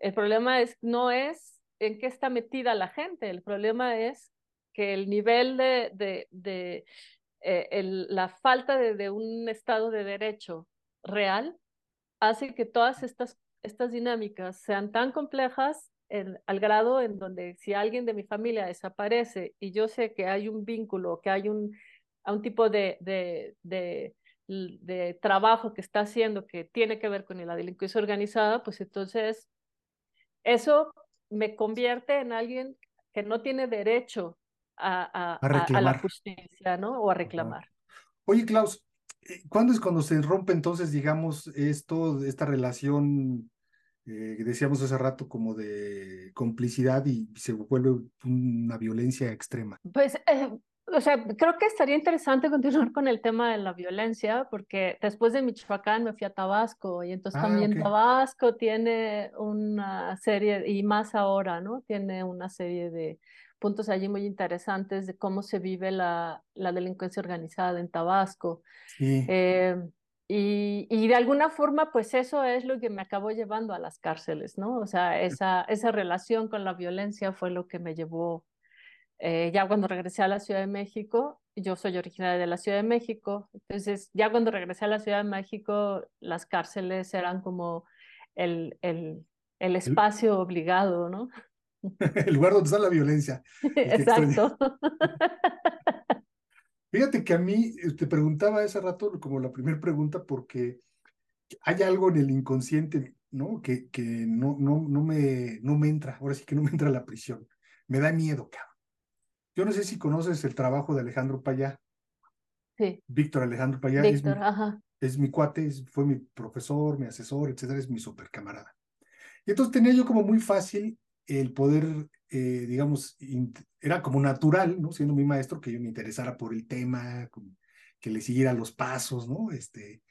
el problema es, no es en qué está metida la gente, el problema es que el nivel de, de, de eh, el, la falta de, de, un Estado de Derecho real hace que todas estas, estas dinámicas sean tan complejas en, al grado en donde si alguien de mi familia desaparece y yo sé que hay un vínculo, que hay un, un tipo de, de, de, de trabajo que está haciendo que tiene que ver con la delincuencia organizada, pues entonces eso me convierte en alguien que no tiene derecho a, a, la justicia, ¿no? O a reclamar. Oye, Klaus, eh, ¿cuándo es cuando se rompe entonces, digamos, esto, esta relación eh, decíamos hace rato como de complicidad y se vuelve una violencia extrema? Pues, eh, o sea, creo que estaría interesante continuar con el tema de la violencia, porque después de Michoacán me fui a Tabasco y entonces ah, también Tabasco tiene una serie, y más ahora, ¿no? Tiene una serie de puntos allí muy interesantes de cómo se vive la, la delincuencia organizada en Tabasco. Eh, y, y, de alguna forma, pues eso es lo que me acabó llevando a las cárceles, ¿no? O sea, esa, esa relación con la violencia fue lo que me llevó, eh, ya cuando regresé a la Ciudad de México, yo soy originaria de la Ciudad de México, entonces ya cuando regresé a la Ciudad de México, las cárceles eran como el, el, el espacio obligado, ¿no? el lugar donde está la violencia. Exacto. Fíjate que a mí eh, te preguntaba ese rato como la primera pregunta porque hay algo en el inconsciente, ¿no? Que, que no, no, no, me, no me entra, ahora sí que no me entra a la prisión. Me da miedo, cabrón. Yo no sé si conoces el trabajo de Alejandro Payá. Sí. Víctor Alejandro Payá. Víctor, es mi, ajá. Es mi cuate, fue mi profesor, mi asesor, etcétera, es mi super camarada. Y entonces tenía yo como muy fácil el poder, eh, digamos, era como natural, ¿no? Siendo mi maestro, que yo me interesara por el tema, que le siguiera los pasos, ¿no? Este,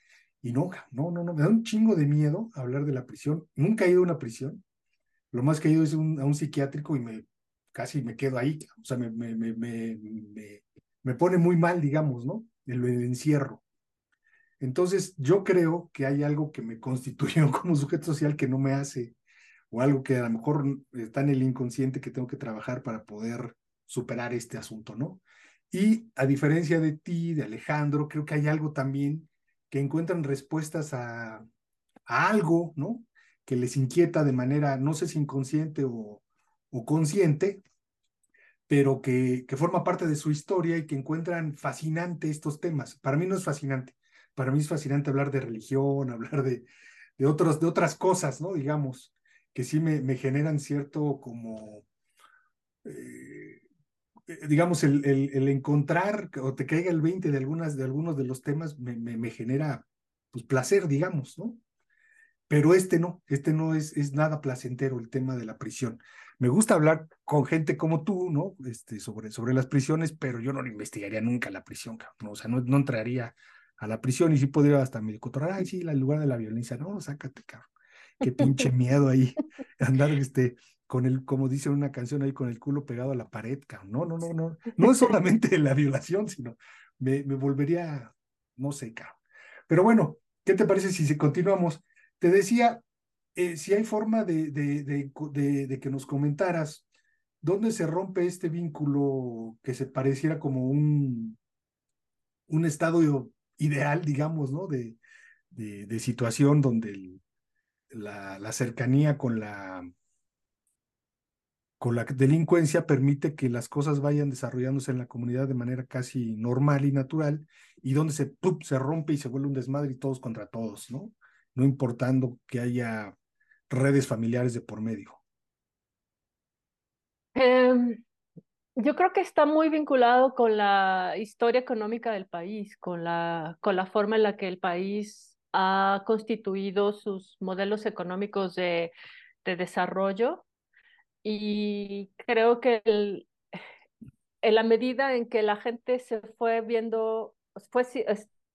y no, no, no, no, me da un chingo de miedo hablar de la prisión. Nunca he ido a una prisión. Lo más que he ido es a un psiquiátrico y me casi me quedo ahí. O sea, me, me, me, me, pone muy mal, digamos, ¿no? El encierro. Entonces, yo creo que hay algo que me constituyó como sujeto social que no me hace, o algo que a lo mejor está en el inconsciente que tengo que trabajar para poder superar este asunto, ¿no? Y a diferencia de ti, de Alejandro, creo que hay algo también que encuentran respuestas a, a algo, ¿no? Que les inquieta de manera, no sé si inconsciente o, consciente, pero que, que forma parte de su historia y que encuentran fascinante estos temas. Para mí no es fascinante, para mí es fascinante hablar de religión, hablar de, de, otros, de otras cosas, ¿no? Digamos, que sí me, me generan cierto como, eh, eh, digamos, el, el, encontrar o te caiga el 20 de, algunas, de algunos de los temas me, me, genera pues, placer, digamos, ¿no? Pero este no, este no es, es nada placentero, el tema de la prisión. Me gusta hablar con gente como tú, ¿no? Este, sobre, sobre las prisiones, pero yo no investigaría nunca la prisión, ¿no? O sea, no, no entraría a la prisión y sí podría hasta me ay, sí, el lugar de la violencia, no, sácate, cabrón. Qué pinche miedo ahí, andar este, con el, como dice una canción ahí, con el culo pegado a la pared, cabrón. No, no, no, no. No es solamente la violación, sino me, me volvería, no sé, cabrón. Pero bueno, ¿qué te parece si, continuamos? Te decía, eh, si hay forma de, de, de, de, que nos comentaras dónde se rompe este vínculo que se pareciera como un, un estado ideal, digamos, ¿no? De, de, situación donde la, la, cercanía con la, con la delincuencia permite que las cosas vayan desarrollándose en la comunidad de manera casi normal y natural, y donde se, se rompe y se vuelve un desmadre y todos contra todos, ¿no? No importando que haya redes familiares de por medio? Em, yo creo que está muy vinculado con la historia económica del país, con la, con la forma en la que el país ha constituido sus modelos económicos de, de desarrollo. Y creo que en la medida en que la gente se fue viendo, fue,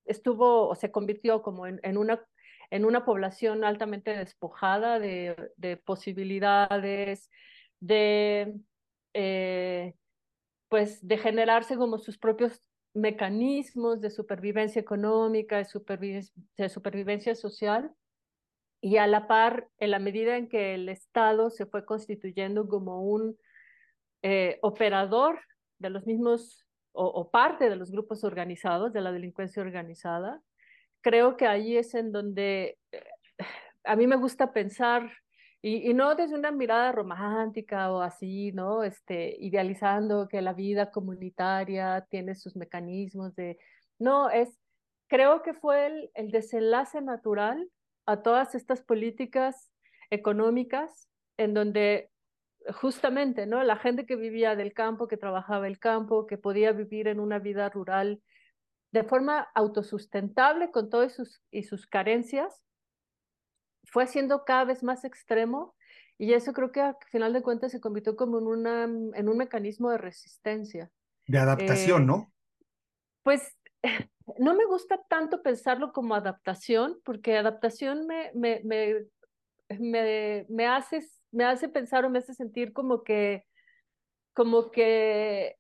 estuvo o se convirtió como en, en una en una población altamente despojada de, de posibilidades, de, eh, pues, de generarse como sus propios mecanismos de supervivencia económica, de supervivencia, social, y a la par, en la medida en que el Estado se fue constituyendo como un eh, operador de los mismos o, o, parte de los grupos organizados, de la delincuencia organizada, creo que ahí es en donde eh, a mí me gusta pensar, y, no desde una mirada romántica o así, ¿no? Este, idealizando que la vida comunitaria tiene sus mecanismos de... No, es, creo que fue el, el desenlace natural a todas estas políticas económicas en donde justamente, ¿no? La gente que vivía del campo, que trabajaba el campo, que podía vivir en una vida rural de forma autosustentable con todas sus, y sus carencias, fue siendo cada vez más extremo y eso creo que al final de cuentas se convirtió como en, una, en un mecanismo de resistencia. De adaptación, eh, ¿no? Pues no me gusta tanto pensarlo como adaptación, porque adaptación me, me, me, me, me, hace, me hace pensar o me hace sentir como que, como que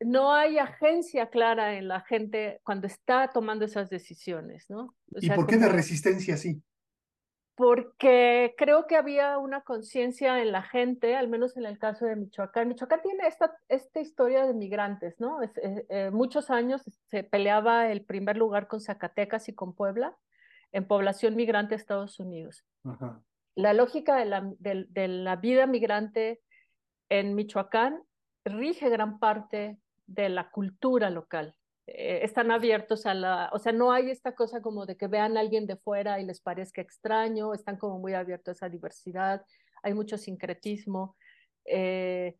no hay agencia clara en la gente cuando está tomando esas decisiones, ¿no? O ¿Y por qué como, de resistencia sí? Porque creo que había una conciencia en la gente, al menos en el caso de Michoacán. Michoacán tiene esta, esta historia de migrantes, ¿no? Es, eh, eh, muchos años se peleaba el primer lugar con Zacatecas y con Puebla en población migrante a Estados Unidos. Ajá. La lógica de la, de, de la vida migrante en Michoacán rige gran parte de la cultura local. Eh, están abiertos a la, o sea, no hay esta cosa como de que vean a alguien de fuera y les parezca extraño, están como muy abiertos a esa diversidad, hay mucho sincretismo, eh,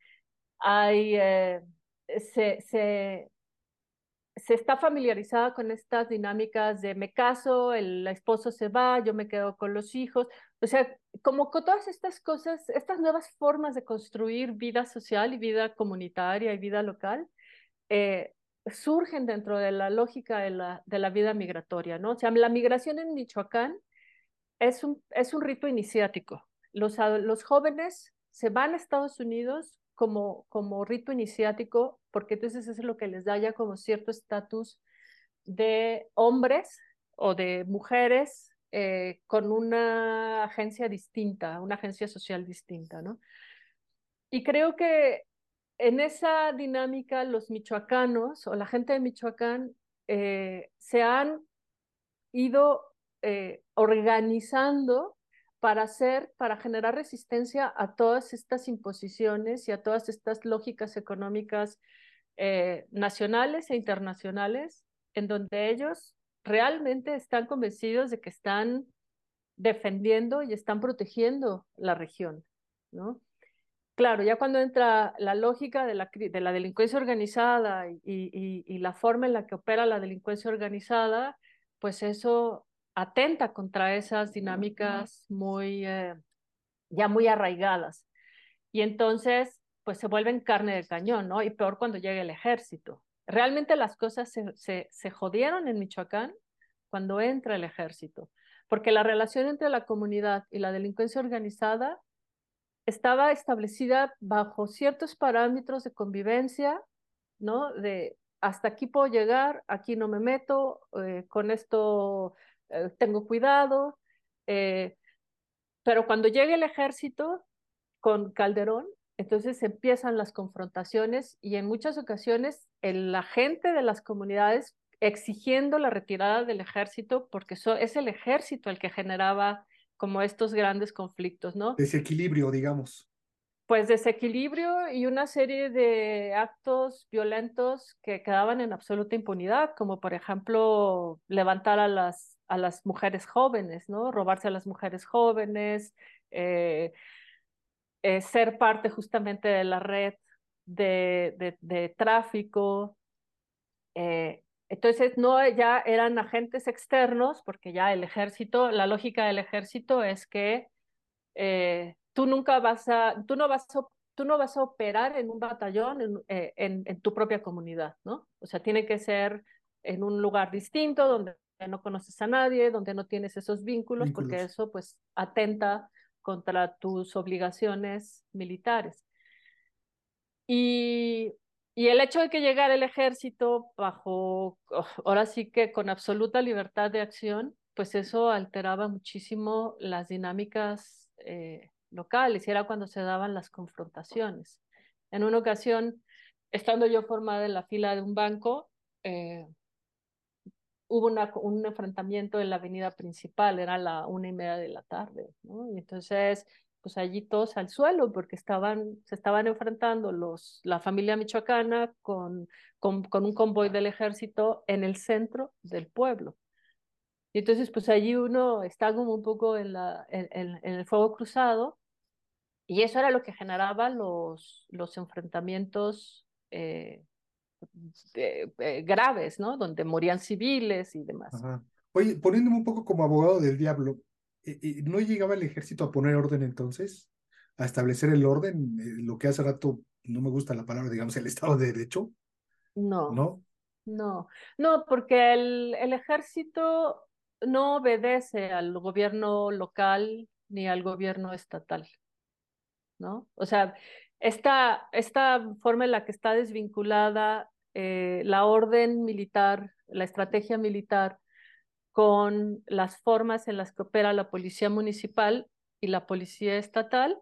hay, eh, se, se, se, está familiarizada con estas dinámicas de me caso, el esposo se va, yo me quedo con los hijos, o sea, como con todas estas cosas, estas nuevas formas de construir vida social y vida comunitaria y vida local, eh, surgen dentro de la lógica de la, de la vida migratoria, ¿no? O sea, la migración en Michoacán es un, es un rito iniciático. Los, los jóvenes se van a Estados Unidos como, como rito iniciático, porque entonces eso es lo que les da ya como cierto estatus de hombres o de mujeres eh, con una agencia distinta, una agencia social distinta, ¿no? Y creo que en esa dinámica los michoacanos o la gente de Michoacán eh, se han ido eh, organizando para hacer, para generar resistencia a todas estas imposiciones y a todas estas lógicas económicas eh, nacionales e internacionales, en donde ellos realmente están convencidos de que están defendiendo y están protegiendo la región, ¿no? Claro, ya cuando entra la lógica de la, de la delincuencia organizada y, y, y, la forma en la que opera la delincuencia organizada, pues eso atenta contra esas dinámicas muy, eh, ya muy arraigadas. Y entonces, pues se vuelven carne de cañón, ¿no? Y peor cuando llega el ejército. Realmente las cosas se, se, se jodieron en Michoacán cuando entra el ejército, porque la relación entre la comunidad y la delincuencia organizada estaba establecida bajo ciertos parámetros de convivencia, ¿no? De hasta aquí puedo llegar, aquí no me meto, eh, con esto eh, tengo cuidado. Eh, pero cuando llega el ejército con Calderón, entonces empiezan las confrontaciones y en muchas ocasiones el, la gente de las comunidades exigiendo la retirada del ejército porque so, es el ejército el que generaba como estos grandes conflictos, ¿no? Desequilibrio, digamos. Pues desequilibrio y una serie de actos violentos que quedaban en absoluta impunidad, como por ejemplo levantar a las, a las mujeres jóvenes, ¿no? Robarse a las mujeres jóvenes, eh, eh, ser parte justamente de la red de, de, de tráfico, eh, entonces, no ya eran agentes externos, porque ya el ejército, la lógica del ejército es que eh, tú nunca vas a, tú no vas a, tú no vas a operar en un batallón en, eh, en, en, tu propia comunidad, ¿no? O sea, tiene que ser en un lugar distinto, donde no conoces a nadie, donde no tienes esos vínculos, vínculos. porque eso pues atenta contra tus obligaciones militares. Y y el hecho de que llegara el ejército bajo, oh, ahora sí que con absoluta libertad de acción, pues eso alteraba muchísimo las dinámicas eh, locales y era cuando se daban las confrontaciones. En una ocasión, estando yo formada en la fila de un banco, eh, hubo una, un enfrentamiento en la avenida principal, era la una y media de la tarde, ¿no? Y entonces pues allí todos al suelo porque estaban, se estaban enfrentando los, la familia michoacana con, con, con, un convoy del ejército en el centro del pueblo. Y entonces pues allí uno está como un poco en, la, en, en, en el fuego cruzado y eso era lo que generaba los, los enfrentamientos eh, de, graves, ¿no? Donde morían civiles y demás. Ajá. Oye, poniéndome un poco como abogado del diablo, ¿no llegaba el ejército a poner orden entonces? ¿A establecer el orden? Eh, lo que hace rato no me gusta la palabra, digamos, el Estado de Derecho. No. ¿No? No, no, porque el, el ejército no obedece al gobierno local ni al gobierno estatal, ¿no? O sea, esta, esta forma en la que está desvinculada eh, la orden militar, la estrategia militar con las formas en las que opera la policía municipal y la policía estatal.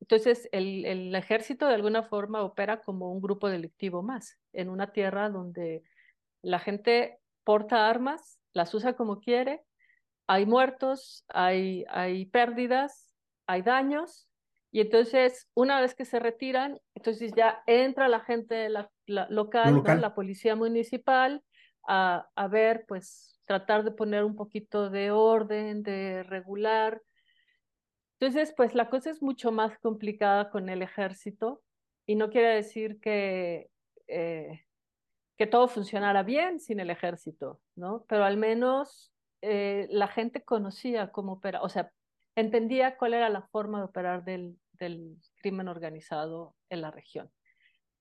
Entonces, el, el, ejército de alguna forma opera como un grupo delictivo más en una tierra donde la gente porta armas, las usa como quiere, hay muertos, hay, hay pérdidas, hay daños, y entonces una vez que se retiran, entonces ya entra la gente la, la local, local. ¿no? la policía municipal, a, a ver pues tratar de poner un poquito de orden, de regular. Entonces, pues la cosa es mucho más complicada con el ejército y no quiere decir que, eh, que todo funcionara bien sin el ejército, ¿no? Pero al menos eh, la gente conocía cómo operar, o sea, entendía cuál era la forma de operar del, del crimen organizado en la región.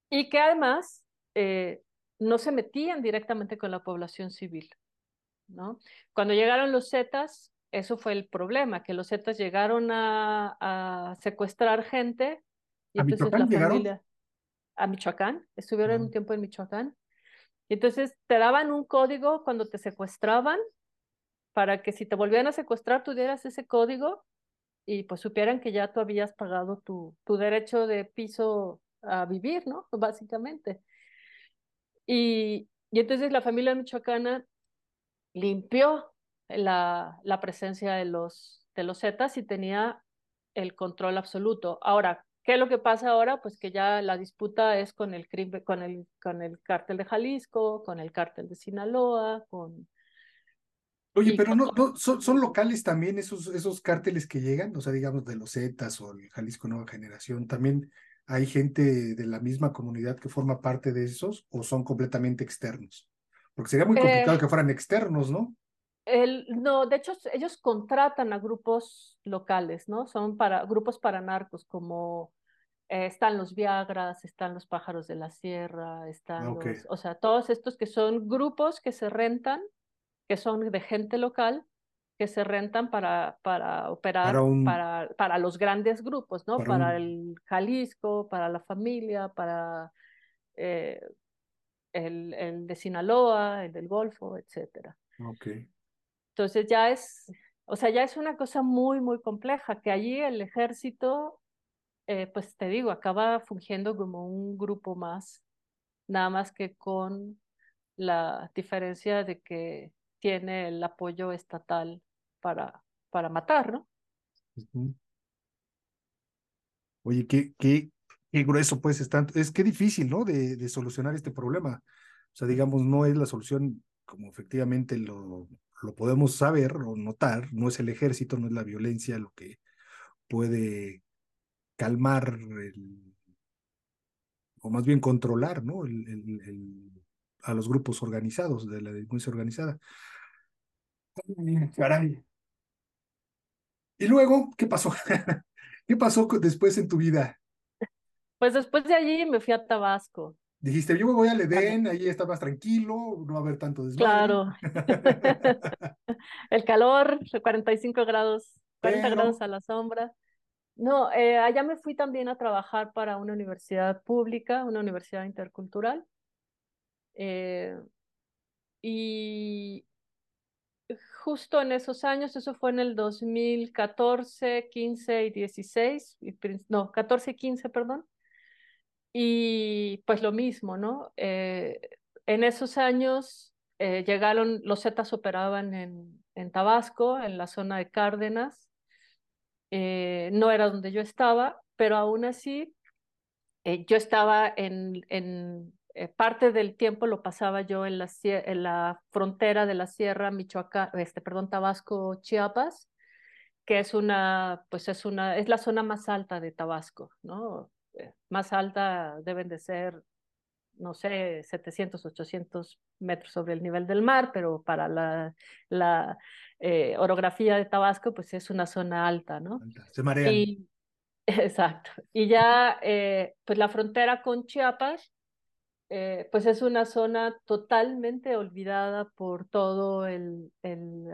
Y que además eh, no se metían directamente con la población civil, ¿no? Cuando llegaron los Zetas, eso fue el problema, que los Zetas llegaron a, secuestrar gente y ¿A entonces Michoacán la familia a Michoacán, estuvieron un tiempo en Michoacán. Y entonces te daban un código cuando te secuestraban para que si te volvían a secuestrar tú dieras ese código y pues supieran que ya tú habías pagado tu, tu derecho de piso a vivir, ¿no? Básicamente. Y, y entonces la familia michoacana limpió la, la presencia de los, de los Zetas y tenía el control absoluto. Ahora, ¿qué es lo que pasa ahora? Pues que ya la disputa es con el, con el, con el cártel de Jalisco, con el cártel de Sinaloa, con... Oye, pero no, no son, son, locales también esos, esos cárteles que llegan, o sea, digamos de los Zetas o el Jalisco Nueva Generación, también hay gente de la misma comunidad que forma parte de esos o son completamente externos? Porque sería muy complicado eh, que fueran externos, ¿no? El, no, de hecho, ellos contratan a grupos locales, ¿no? Son para grupos para narcos, como eh, están los Viagras, están los pájaros de la sierra, están los, o sea, todos estos que son grupos que se rentan, que son de gente local, que se rentan para, para operar para, para, los grandes grupos, ¿no? Para, el Jalisco, para la familia, para eh, el, el, de Sinaloa, el del Golfo, etcétera. Okay. Entonces ya es, o sea, ya es una cosa muy, muy compleja, que allí el ejército, eh, pues te digo, acaba fungiendo como un grupo más, nada más que con la diferencia de que tiene el apoyo estatal para, para matar, ¿no? Oye, qué, qué, qué grueso pues es tanto, es que difícil, ¿no? De, de solucionar este problema. O sea, digamos, no es la solución como efectivamente lo, lo podemos saber o notar, no es el ejército, no es la violencia lo que puede calmar el, o más bien controlar, ¿no? El, el, a los grupos organizados de la delincuencia organizada. Caray. Y luego, ¿qué pasó? ¿Qué pasó después en tu vida? Pues después de allí me fui a Tabasco. Dijiste, yo me voy al Edén, ahí está más tranquilo, no va a haber tanto desmadre. Claro. El calor, 45 grados, 40 grados a la sombra. No, eh, allá me fui también a trabajar para una universidad pública, una universidad intercultural. Eh, y justo en esos años, eso fue en el 2014, 15 y 16, no, 14 y 15, perdón. Y pues lo mismo, ¿no? Eh, en esos años eh, llegaron, los Zetas operaban en, en, Tabasco, en la zona de Cárdenas. Eh, no era donde yo estaba, pero aún así yo estaba en, en parte del tiempo lo pasaba yo en la, en la frontera de la sierra Michoacán, este, perdón, Tabasco, Chiapas, que es una, pues es una, es la zona más alta de Tabasco, ¿no? Eh, más alta deben de ser, no sé, 700, 800 metros sobre el nivel del mar, pero para la, la eh, orografía de Tabasco, pues es una zona alta, ¿no? Se marean. Y, exacto. Y ya, eh, pues la frontera con Chiapas, pues es una zona totalmente olvidada por todo el, el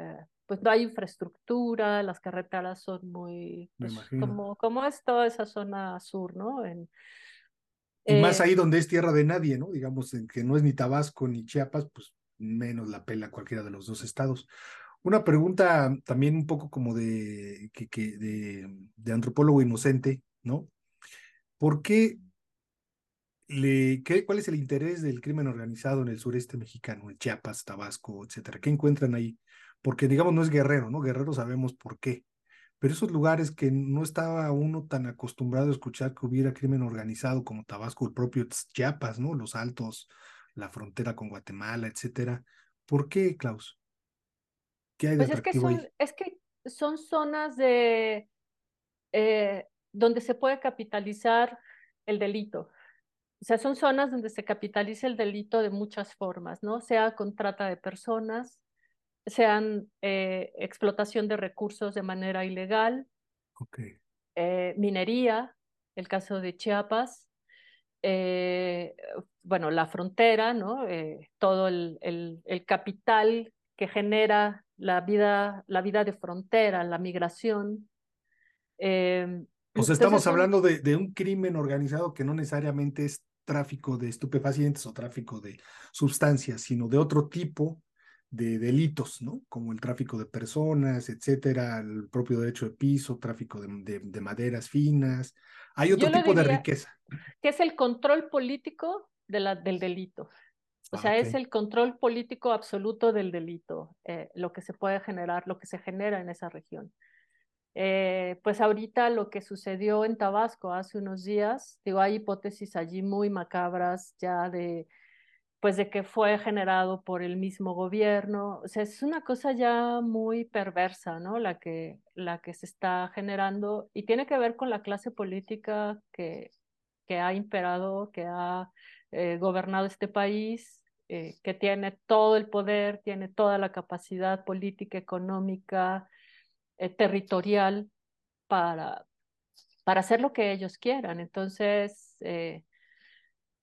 pues no hay infraestructura, las carreteras son muy, pues, como, como es toda esa zona sur, ¿no? En, y más ahí eh, donde es tierra de nadie, ¿no? Digamos, en que no es ni Tabasco ni Chiapas, pues menos la pela cualquiera de los dos estados. Una pregunta también un poco como de, que, que de, de antropólogo inocente, ¿no? ¿Por qué le, qué, ¿Cuál es el interés del crimen organizado en el sureste mexicano, en Chiapas, Tabasco, etcétera? ¿Qué encuentran ahí? Porque digamos no es guerrero, ¿no? Guerrero sabemos por qué. Pero esos lugares que no estaba uno tan acostumbrado a escuchar que hubiera crimen organizado como Tabasco, el propio Chiapas, ¿no? Los Altos, la frontera con Guatemala, etcétera. ¿Por qué, Klaus? ¿Qué hay de pues es que son, es que son zonas de eh, donde se puede capitalizar el delito. O sea, son zonas donde se capitaliza el delito de muchas formas, ¿no? Sea con trata de personas, sean eh, explotación de recursos de manera ilegal, okay. eh, minería, el caso de Chiapas, eh, bueno, la frontera, ¿no? Todo el, el, el, capital que genera la vida, la vida de frontera, la migración. Sea, estamos hablando de, de, un crimen organizado que no necesariamente es tráfico de estupefacientes o tráfico de sustancias, sino de otro tipo de delitos, ¿no? Como el tráfico de personas, etcétera, el propio derecho de piso, tráfico de, de, maderas finas. Hay otro tipo de riqueza. Que es el control político de la, del delito. O sea, es el control político absoluto del delito, eh, lo que se puede generar, lo que se genera en esa región. Eh, pues ahorita lo que sucedió en Tabasco hace unos días, digo, hay hipótesis allí muy macabras ya de pues de que fue generado por el mismo gobierno. O sea, es una cosa ya muy perversa, ¿no? La que, la que se está generando y tiene que ver con la clase política que, que ha imperado, que ha eh, gobernado este país, eh, que tiene todo el poder, tiene toda la capacidad política, económica, eh, territorial para, para hacer lo que ellos quieran. Entonces,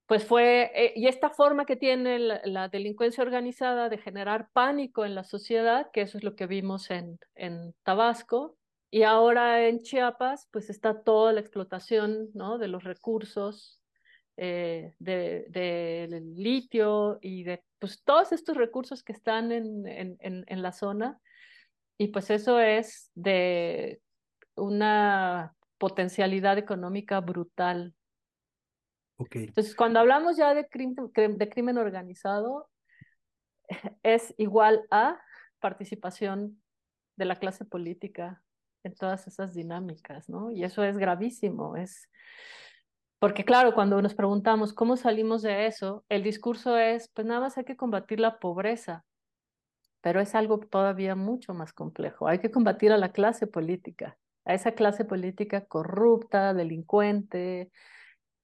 pues fue, eh, y esta forma que tiene la, delincuencia organizada de generar pánico en la sociedad, que eso es lo que vimos en, en Tabasco, y ahora en Chiapas, pues está toda la explotación ¿no? de los recursos eh, del de, litio y de pues, todos estos recursos que están en, en, en la zona. Y pues eso es de una potencialidad económica brutal entonces, cuando hablamos ya de crimen, de crimen organizado, es igual a participación de la clase política en todas esas dinámicas, ¿no? Y eso es gravísimo, es porque claro, cuando nos preguntamos cómo salimos de eso, el discurso es, pues nada más hay que combatir la pobreza, pero es algo todavía mucho más complejo. Hay que combatir a la clase política, a esa clase política corrupta, delincuente,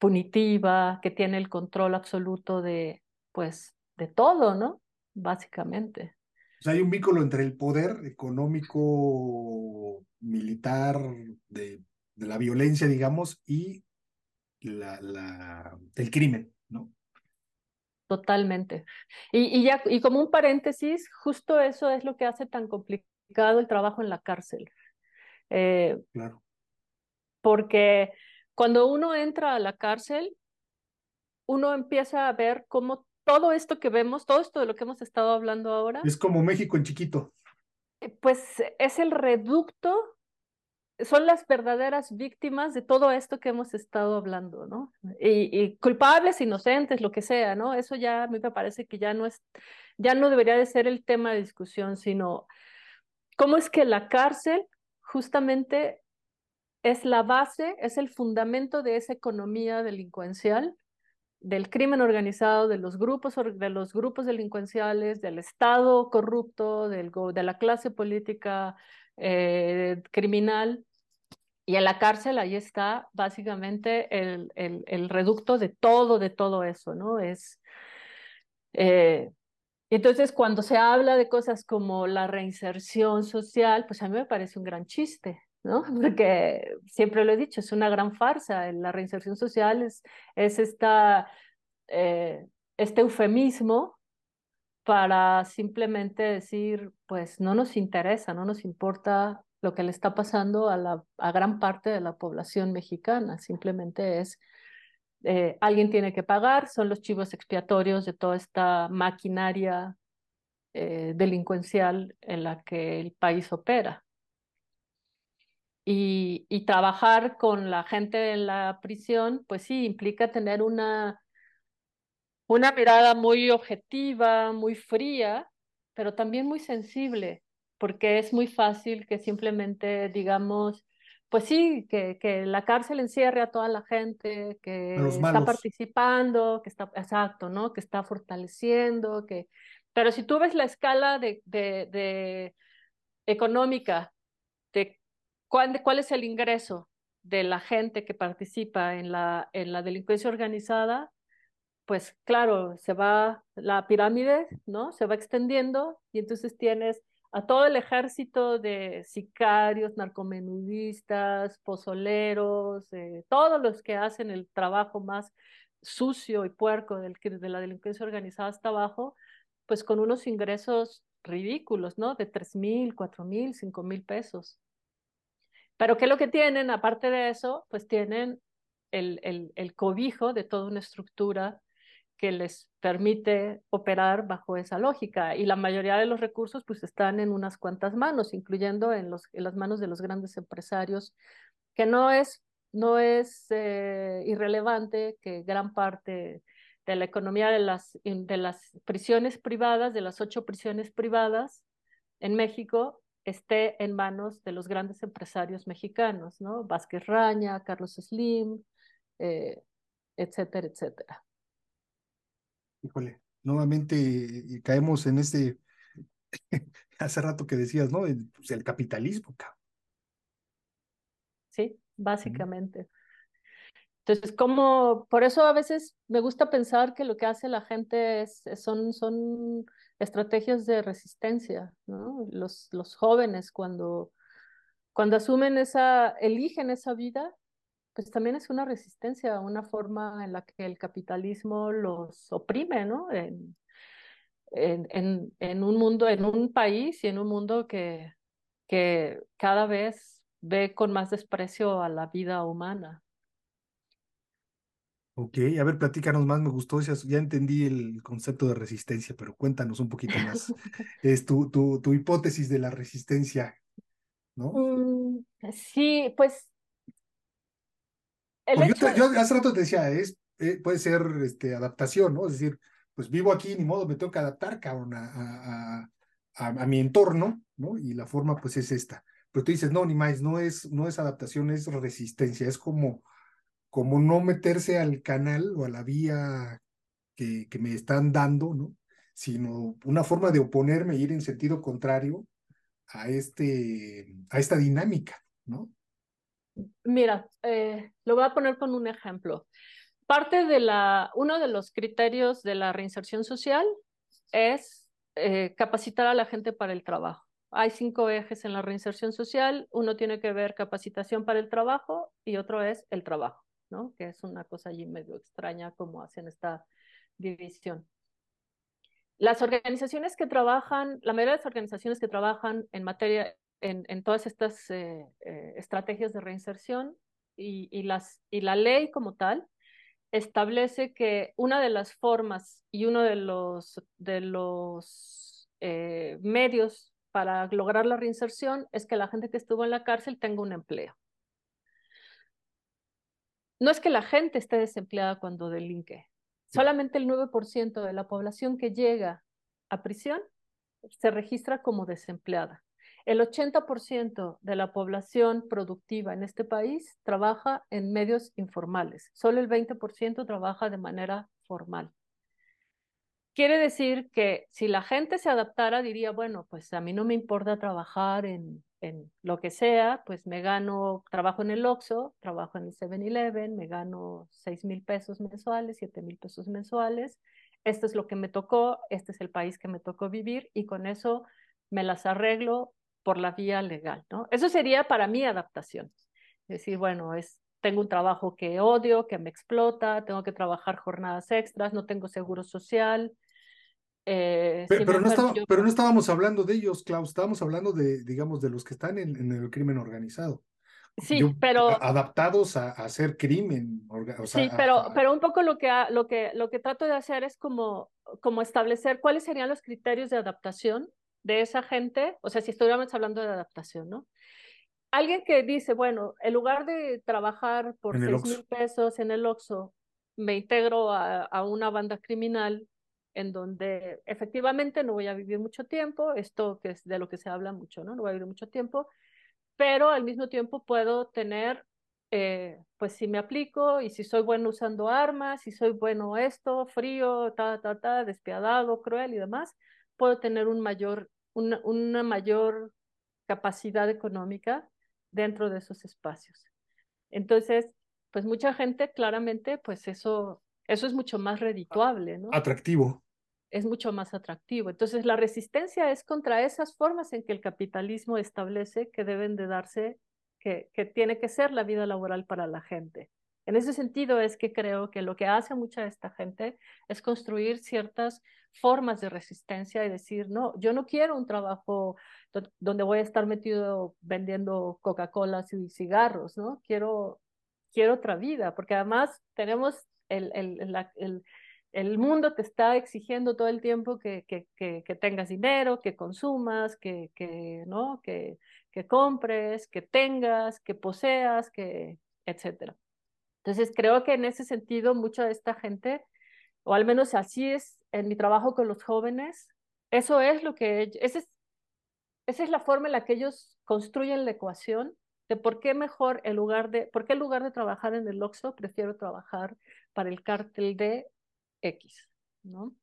punitiva, que tiene el control absoluto de, pues, de todo, ¿no? Básicamente. O sea, hay un vínculo entre el poder económico, militar, de, de la violencia, digamos, y la, la, el crimen, ¿no? Totalmente. Y, y, ya, y como un paréntesis, justo eso es lo que hace tan complicado el trabajo en la cárcel. Eh, claro. Porque cuando uno entra a la cárcel, uno empieza a ver cómo todo esto que vemos, todo esto de lo que hemos estado hablando ahora. Es como México en chiquito. Eh, pues es el reducto, son las verdaderas víctimas de todo esto que hemos estado hablando, ¿no? Y, culpables, inocentes, lo que sea, ¿no? Eso ya a mí me parece que ya no es, ya no debería de ser el tema de discusión, sino cómo es que la cárcel justamente es la base, es el fundamento de esa economía delincuencial, del crimen organizado, de los grupos, de los grupos delincuenciales, del Estado corrupto, del, de la clase política eh, criminal. Y en la cárcel ahí está básicamente el, el, el, reducto de todo, de todo eso, ¿no? Es, eh, entonces, cuando se habla de cosas como la reinserción social, pues a mí me parece un gran chiste, ¿no? Porque siempre lo he dicho, es una gran farsa. La reinserción social es, es esta, eh, este eufemismo para simplemente decir, pues no nos interesa, no nos importa lo que le está pasando a, la, a gran parte de la población mexicana, simplemente es eh, alguien tiene que pagar, son los chivos expiatorios de toda esta maquinaria eh, delincuencial en la que el país opera y, y, trabajar con la gente en la prisión, pues sí, implica tener una, una mirada muy objetiva, muy fría, pero también muy sensible, porque es muy fácil que simplemente digamos, pues sí, que, que la cárcel encierre a toda la gente que está participando, que está, exacto, ¿no? Que está fortaleciendo, que... Pero si tú ves la escala de, de, de económica de ¿Cuál, es el ingreso de la gente que participa en la, en la delincuencia organizada? Pues claro, se va la pirámide, ¿no? Se va extendiendo y entonces tienes a todo el ejército de sicarios, narcomenudistas, pozoleros, eh, todos los que hacen el trabajo más sucio y puerco de la delincuencia organizada hasta abajo, pues con unos ingresos ridículos, ¿no? De tres mil, cuatro mil, cinco mil pesos. Pero ¿qué es lo que tienen? Aparte de eso, pues tienen el, el, el cobijo de toda una estructura que les permite operar bajo esa lógica. Y la mayoría de los recursos pues están en unas cuantas manos, incluyendo en, los, en las manos de los grandes empresarios, que no es, no es eh, irrelevante que gran parte de la economía de las, de las prisiones privadas, de las ocho prisiones privadas en México, esté en manos de los grandes empresarios mexicanos, ¿no? Vázquez Raña, Carlos Slim, eh, etcétera, etcétera. Híjole, nuevamente caemos en este, hace rato que decías, ¿no? El, pues, el capitalismo, cabrón. Sí, básicamente. Entonces, como, por eso a veces me gusta pensar que lo que hace la gente es, son, son estrategias de resistencia, ¿no? Los, los jóvenes cuando, cuando asumen esa, eligen esa vida, pues también es una resistencia, una forma en la que el capitalismo los oprime, ¿no? En, en, en, en un mundo, en un país y en un mundo que, que cada vez ve con más desprecio a la vida humana. Ok, a ver, platícanos más, me gustó, ya entendí el concepto de resistencia, pero cuéntanos un poquito más. es tu, tu, tu hipótesis de la resistencia, ¿no? Mm, sí, pues... El hecho... yo, hace rato te decía, es, eh, puede ser este, adaptación, ¿no? Es decir, pues vivo aquí, ni modo, me tengo que adaptar, cabrón, a, a, a, mi entorno, ¿no? Y la forma, pues, es esta. Pero tú dices, no, ni más, no es, no es adaptación, es resistencia, es como como no meterse al canal o a la vía que, me están dando, ¿no? Sino una forma de oponerme, ir en sentido contrario a, este, a esta dinámica, ¿no? Mira, eh, lo voy a poner con un ejemplo. Parte de la, uno de los criterios de la reinserción social es eh, capacitar a la gente para el trabajo. Hay cinco ejes en la reinserción social. Uno tiene que ver capacitación para el trabajo y otro es el trabajo. Que es una cosa allí medio extraña como hacen esta división. Las organizaciones que trabajan, la mayoría de las organizaciones que trabajan en materia, en, todas estas eh, eh, estrategias de reinserción y, y, las, y la ley como tal, establece que una de las formas y uno de los, de los eh, medios para lograr la reinserción es que la gente que estuvo en la cárcel tenga un empleo. No es que la gente esté desempleada cuando delinque. Solamente el 9% de la población que llega a prisión se registra como desempleada. El 80% de la población productiva en este país trabaja en medios informales. Solo el 20% trabaja de manera formal. Quiere decir que si la gente se adaptara, diría, bueno, pues a mí no me importa trabajar en en lo que sea, pues me gano, trabajo en el Oxxo, trabajo en el 7-Eleven, me gano 6 mil pesos mensuales, 7 mil pesos mensuales, esto es lo que me tocó, este es el país que me tocó vivir y con eso me las arreglo por la vía legal, ¿no? Eso sería para mí adaptación. Es decir, bueno, es, tengo un trabajo que odio, que me explota, tengo que trabajar jornadas extras, no tengo seguro social, eh, pero, no pero, no estábamos hablando de ellos, Klaus, estábamos hablando de, digamos, de los que están en, el crimen organizado. Sí, pero... Adaptados a, hacer crimen. sí, pero, pero un poco lo que, lo, que, lo que trato de hacer es como, como establecer cuáles serían los criterios de adaptación de esa gente, o sea, si estuviéramos hablando de adaptación, ¿no? Alguien que dice, bueno, en lugar de trabajar por seis mil pesos en el Oxxo, me integro a, a una banda criminal en donde efectivamente no voy a vivir mucho tiempo, esto que es de lo que se habla mucho, ¿no? No voy a vivir mucho tiempo, pero al mismo tiempo puedo tener, eh, pues si me aplico y si soy bueno usando armas, si soy bueno esto, frío, ta, ta, ta, despiadado, cruel y demás, puedo tener un mayor, una, una mayor capacidad económica dentro de esos espacios. Entonces, pues mucha gente claramente, pues eso, eso es mucho más redituable, ¿no? Atractivo es mucho más atractivo. Entonces, la resistencia es contra esas formas en que el capitalismo establece que deben de darse, que, que tiene que ser la vida laboral para la gente. En ese sentido es que creo que lo que hace mucha esta gente es construir ciertas formas de resistencia y decir, no, yo no quiero un trabajo donde voy a estar metido vendiendo Coca-Cola y cigarros, ¿no? Quiero, quiero otra vida, porque además tenemos el, el, el mundo te está exigiendo todo el tiempo que, tengas dinero, que consumas, que, ¿no? que, compres, que tengas, que poseas, que, etcétera. Entonces, creo que en ese sentido, mucha de esta gente, o al menos así es en mi trabajo con los jóvenes, eso es lo que, ese es, esa es la forma en la que ellos construyen la ecuación de por qué mejor el lugar de, por qué en lugar de trabajar en el Oxxo, prefiero trabajar para el cártel de X, ¿no?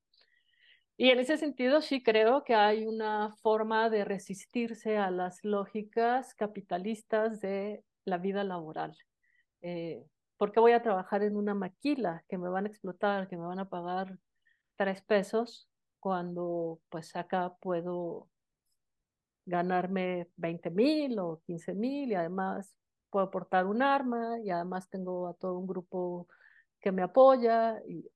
Y en ese sentido sí creo que hay una forma de resistirse a las lógicas capitalistas de la vida laboral. Eh, ¿Por qué voy a trabajar en una maquila que me van a explotar, que me van a pagar tres pesos, cuando pues acá puedo ganarme 20 mil o 15 mil y además puedo portar un arma y además tengo a todo un grupo que me apoya. Y...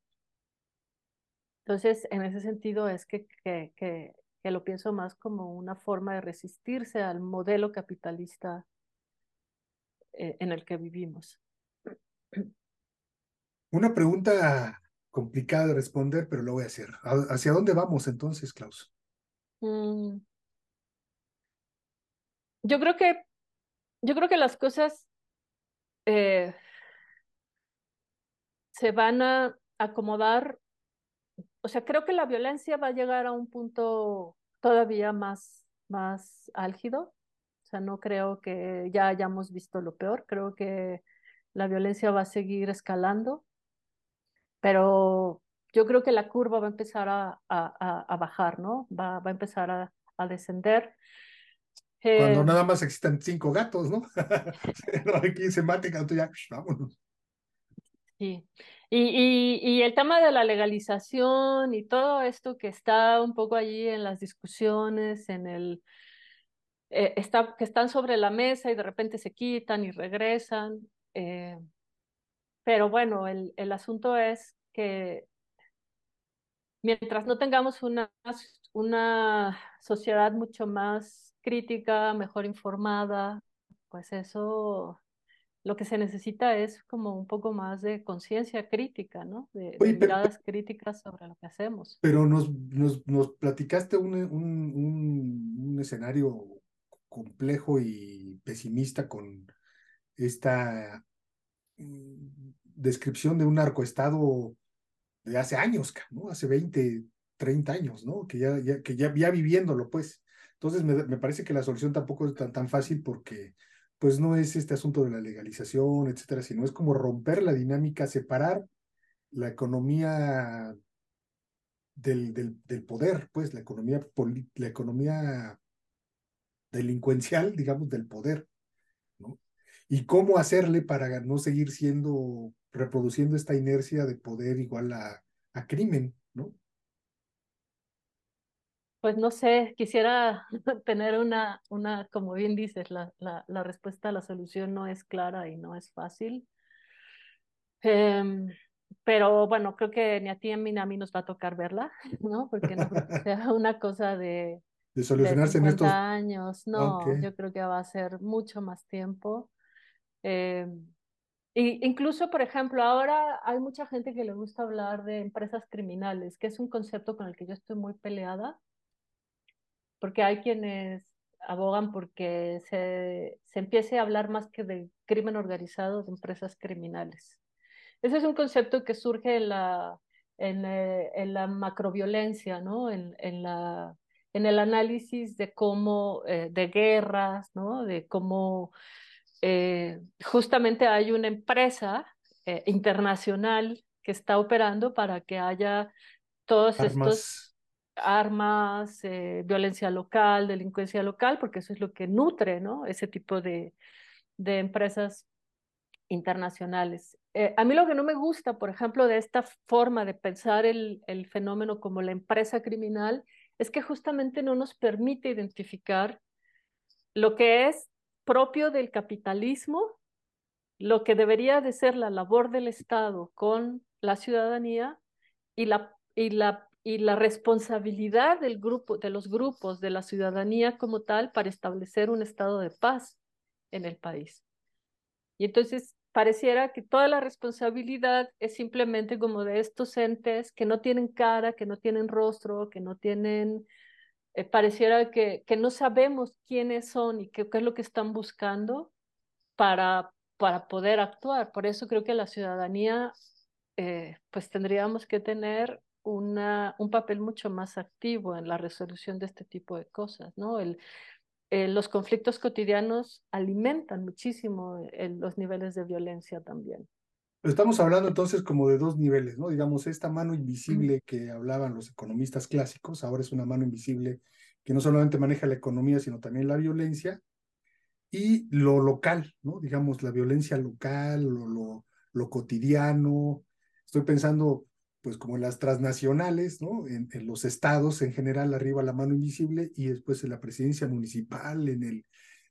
Entonces, en ese sentido es que, que, que, que lo pienso más como una forma de resistirse al modelo capitalista eh, en el que vivimos. Una pregunta complicada de responder, pero lo voy a hacer. ¿Hacia dónde vamos entonces, Klaus? Mm. Yo creo que yo creo que las cosas eh, se van a acomodar. O sea, creo que la violencia va a llegar a un punto todavía más, más álgido. O sea, no creo que ya hayamos visto lo peor. Creo que la violencia va a seguir escalando, pero yo creo que la curva va a empezar a, a, a bajar, ¿no? Va, va a empezar a, a descender. Cuando eh, nada más existan cinco gatos, ¿no? Aquí se mate, gato ya, vámonos. Sí, y, y, y, el tema de la legalización y todo esto que está un poco allí en las discusiones, en el, eh, está, que están sobre la mesa y de repente se quitan y regresan, eh, pero bueno, el, el asunto es que mientras no tengamos una, una sociedad mucho más crítica, mejor informada, pues eso lo que se necesita es como un poco más de conciencia crítica, ¿no? De, miradas críticas sobre lo que hacemos. Pero nos, nos, nos platicaste un, un, un, escenario complejo y pesimista con esta mm, descripción de un narcoestado de hace años, ¿no? Hace 20, 30 años, ¿no? Que ya, ya, que ya, ya viviéndolo, pues. Entonces me, me, parece que la solución tampoco es tan, tan fácil porque pues no es este asunto de la legalización, etcétera, sino es como romper la dinámica, separar la economía del, del, del poder, pues la economía, la economía delincuencial, digamos, del poder, ¿no? Y cómo hacerle para no seguir siendo, reproduciendo esta inercia de poder igual a, a crimen. Pues no sé, quisiera tener una, una como bien dices, la, la, la respuesta a la solución no es clara y no es fácil. Eh, pero bueno, creo que ni a ti ni a mí nos va a tocar verla, ¿no? Porque no creo que sea una cosa de, de solucionarse en estos años. No, okay. yo creo que va a ser mucho más tiempo. Eh, y incluso, por ejemplo, ahora hay mucha gente que le gusta hablar de empresas criminales, que es un concepto con el que yo estoy muy peleada, porque hay quienes abogan porque se, se empiece a hablar más que de crimen organizado de empresas criminales. Ese es un concepto que surge en la, en, eh, en la macroviolencia, ¿no? En, en la en el análisis de cómo, eh, de guerras, ¿no? De cómo eh, justamente hay una empresa internacional que está operando para que haya todos estos armas, eh, violencia local, delincuencia local, porque eso es lo que nutre, ¿no? Ese tipo de, de empresas internacionales. Eh, a mí lo que no me gusta, por ejemplo, de esta forma de pensar el, el fenómeno como la empresa criminal es que justamente no nos permite identificar lo que es propio del capitalismo lo que debería de ser la labor del Estado con la ciudadanía y la, y la, y la responsabilidad del grupo, de los grupos, de la ciudadanía como tal, para establecer un estado de paz en el país. Y entonces pareciera que toda la responsabilidad es simplemente como de estos entes que no tienen cara, que no tienen rostro, que no tienen, eh, pareciera que, que no sabemos quiénes son y qué, es lo que están buscando para, para poder actuar. Por eso creo que la ciudadanía, eh, pues tendríamos que tener una, un papel mucho más activo en la resolución de este tipo de cosas, ¿no? El, eh, los conflictos cotidianos alimentan muchísimo eh, los niveles de violencia también. Estamos hablando entonces como de dos niveles, ¿no? Digamos, esta mano invisible que hablaban los economistas clásicos, ahora es una mano invisible que no solamente maneja la economía, sino también la violencia, y lo local, ¿no? Digamos, la violencia local, lo, lo, lo cotidiano. Estoy pensando, pues, como en las transnacionales, ¿no? En, en, los estados en general, arriba la mano invisible, y después en la presidencia municipal, en el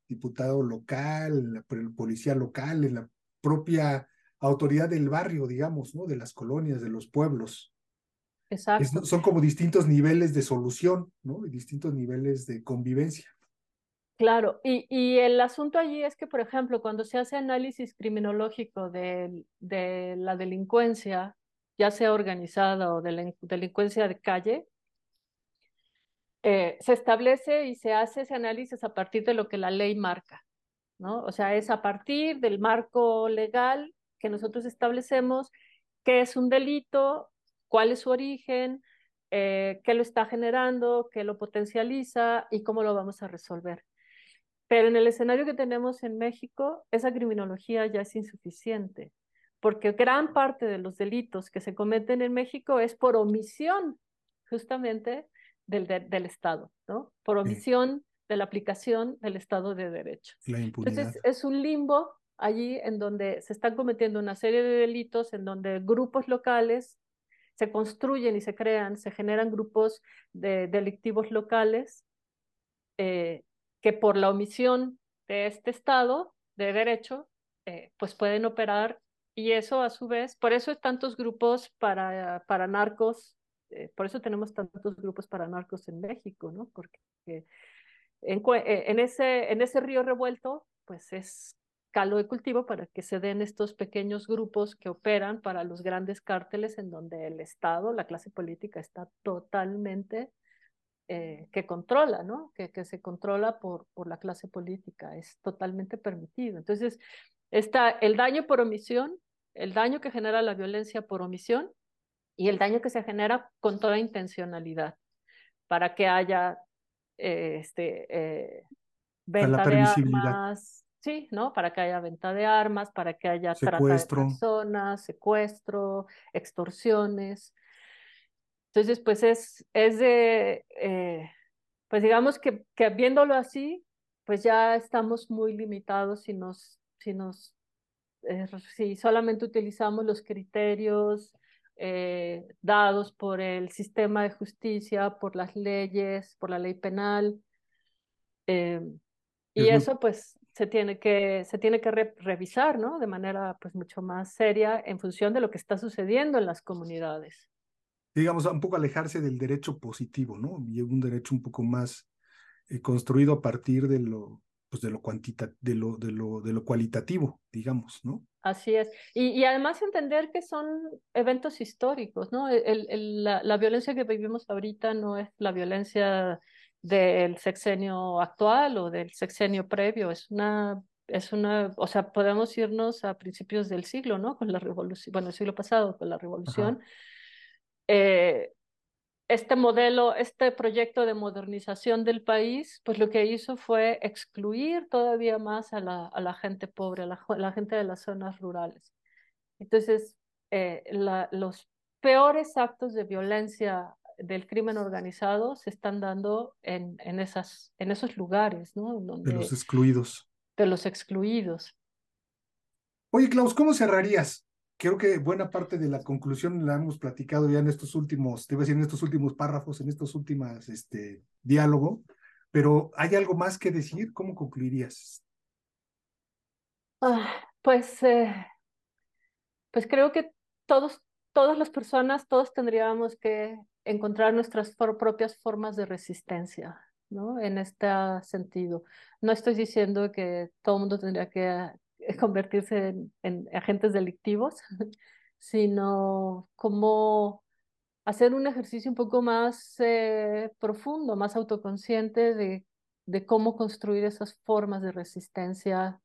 diputado local, en la, el policía local, en la propia autoridad del barrio, digamos, ¿no? De las colonias, de los pueblos. Exacto. Es, son como distintos niveles de solución, ¿no? Y distintos niveles de convivencia. Claro, y, y, el asunto allí es que, por ejemplo, cuando se hace análisis criminológico de, de la delincuencia, ya sea organizada o de delincuencia de calle, eh, se establece y se hace ese análisis a partir de lo que la ley marca, ¿no? O sea, es a partir del marco legal que nosotros establecemos qué es un delito, cuál es su origen, eh, qué lo está generando, qué lo potencializa y cómo lo vamos a resolver. Pero en el escenario que tenemos en México, esa criminología ya es insuficiente, porque gran parte de los delitos que se cometen en México es por omisión, justamente, del, de, del Estado, ¿no? Por omisión sí. de la aplicación del Estado de Derecho. La impunidad. Entonces, es un limbo allí en donde se están cometiendo una serie de delitos, en donde grupos locales se construyen y se crean, se generan grupos de delictivos locales eh, que por la omisión de este Estado de derecho, eh, pues pueden operar y eso a su vez, por eso hay tantos grupos para, para narcos, eh, por eso tenemos tantos grupos para narcos en México, ¿no? Porque en, en, ese, en ese río revuelto, pues es caldo de cultivo para que se den estos pequeños grupos que operan para los grandes cárteles en donde el Estado, la clase política está totalmente eh, que controla, ¿no? Que, que se controla por, por, la clase política, es totalmente permitido. Entonces, está el daño por omisión, el daño que genera la violencia por omisión y el daño que se genera con toda intencionalidad para que haya eh, este, eh, venta de armas, sí, ¿no? Para que haya venta de armas, para que haya secuestro. trata de personas, secuestro, extorsiones. Entonces, pues es, es de, eh, pues digamos que, que, viéndolo así, pues ya estamos muy limitados si nos, si nos, eh, si solamente utilizamos los criterios eh, dados por el sistema de justicia, por las leyes, por la ley penal. Eh, y es eso pues se tiene que, se tiene que re revisar, ¿no? De manera pues mucho más seria en función de lo que está sucediendo en las comunidades digamos, un poco alejarse del derecho positivo, ¿no? Y un derecho un poco más eh, construido a partir de lo, pues de lo cuantita, de lo, de lo, de lo cualitativo, digamos, ¿no? Así es. Y, y además entender que son eventos históricos, ¿no? El, el, la, la violencia que vivimos ahorita no es la violencia del sexenio actual o del sexenio previo, es una es una, o sea, podemos irnos a principios del siglo, ¿no? Con la revolución, bueno, el siglo pasado, con la revolución, eh, este modelo, este proyecto de modernización del país, pues lo que hizo fue excluir todavía más a la, a la gente pobre, a la, a la, gente de las zonas rurales. Entonces, eh, la, los peores actos de violencia del crimen organizado se están dando en, en, esas, en esos lugares, ¿no? Donde, de los excluidos. De los excluidos. Oye, Klaus, ¿cómo cerrarías? Creo que buena parte de la conclusión la hemos platicado ya en estos últimos, te voy a decir, en estos últimos párrafos, en estos últimos este, diálogo, pero ¿hay algo más que decir? ¿Cómo concluirías? Ah, Pues, eh, pues creo que todos, todas las personas, todos tendríamos que encontrar nuestras propias formas de resistencia, ¿no? En este sentido. No estoy diciendo que todo el mundo tendría que convertirse en, agentes delictivos, sino como hacer un ejercicio un poco más eh, profundo, más autoconsciente de, de cómo construir esas formas de resistencia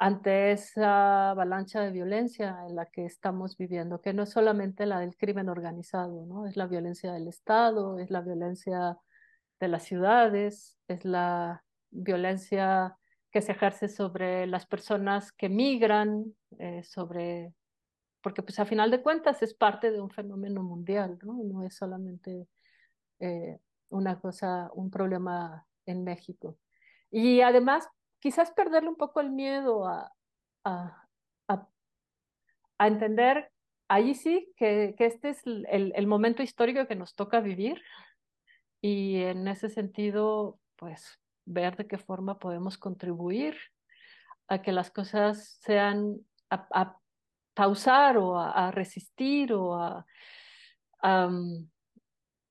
ante esa avalancha de violencia en la que estamos viviendo, que no es solamente la del crimen organizado, ¿no? Es la violencia del Estado, es la violencia de las ciudades, es la violencia que se ejerce sobre las personas que migran, eh, sobre, porque pues a final de cuentas es parte de un fenómeno mundial, ¿no? No es solamente eh, una cosa, un problema en México. Y además, quizás perderle un poco el miedo a, a, a, a entender, ahí sí, que, que este es el, el momento histórico que nos toca vivir. Y en ese sentido, pues ver de qué forma podemos contribuir a que las cosas sean a, pausar o a, resistir o a, mm,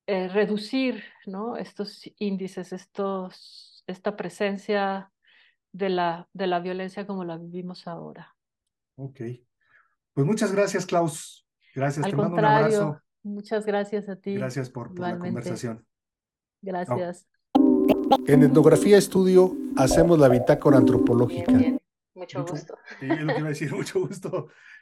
eh, reducir ¿no? estos índices, estos, esta presencia de la, de la violencia como la vivimos ahora. Ok. Pues muchas gracias, Klaus. Gracias, Al te mando un abrazo. Muchas gracias a ti. Gracias por, la conversación. Gracias. En Etnografía Estudio hacemos la bitácora antropológica. Mucho gusto. Sí, lo que iba a decir, mucho gusto.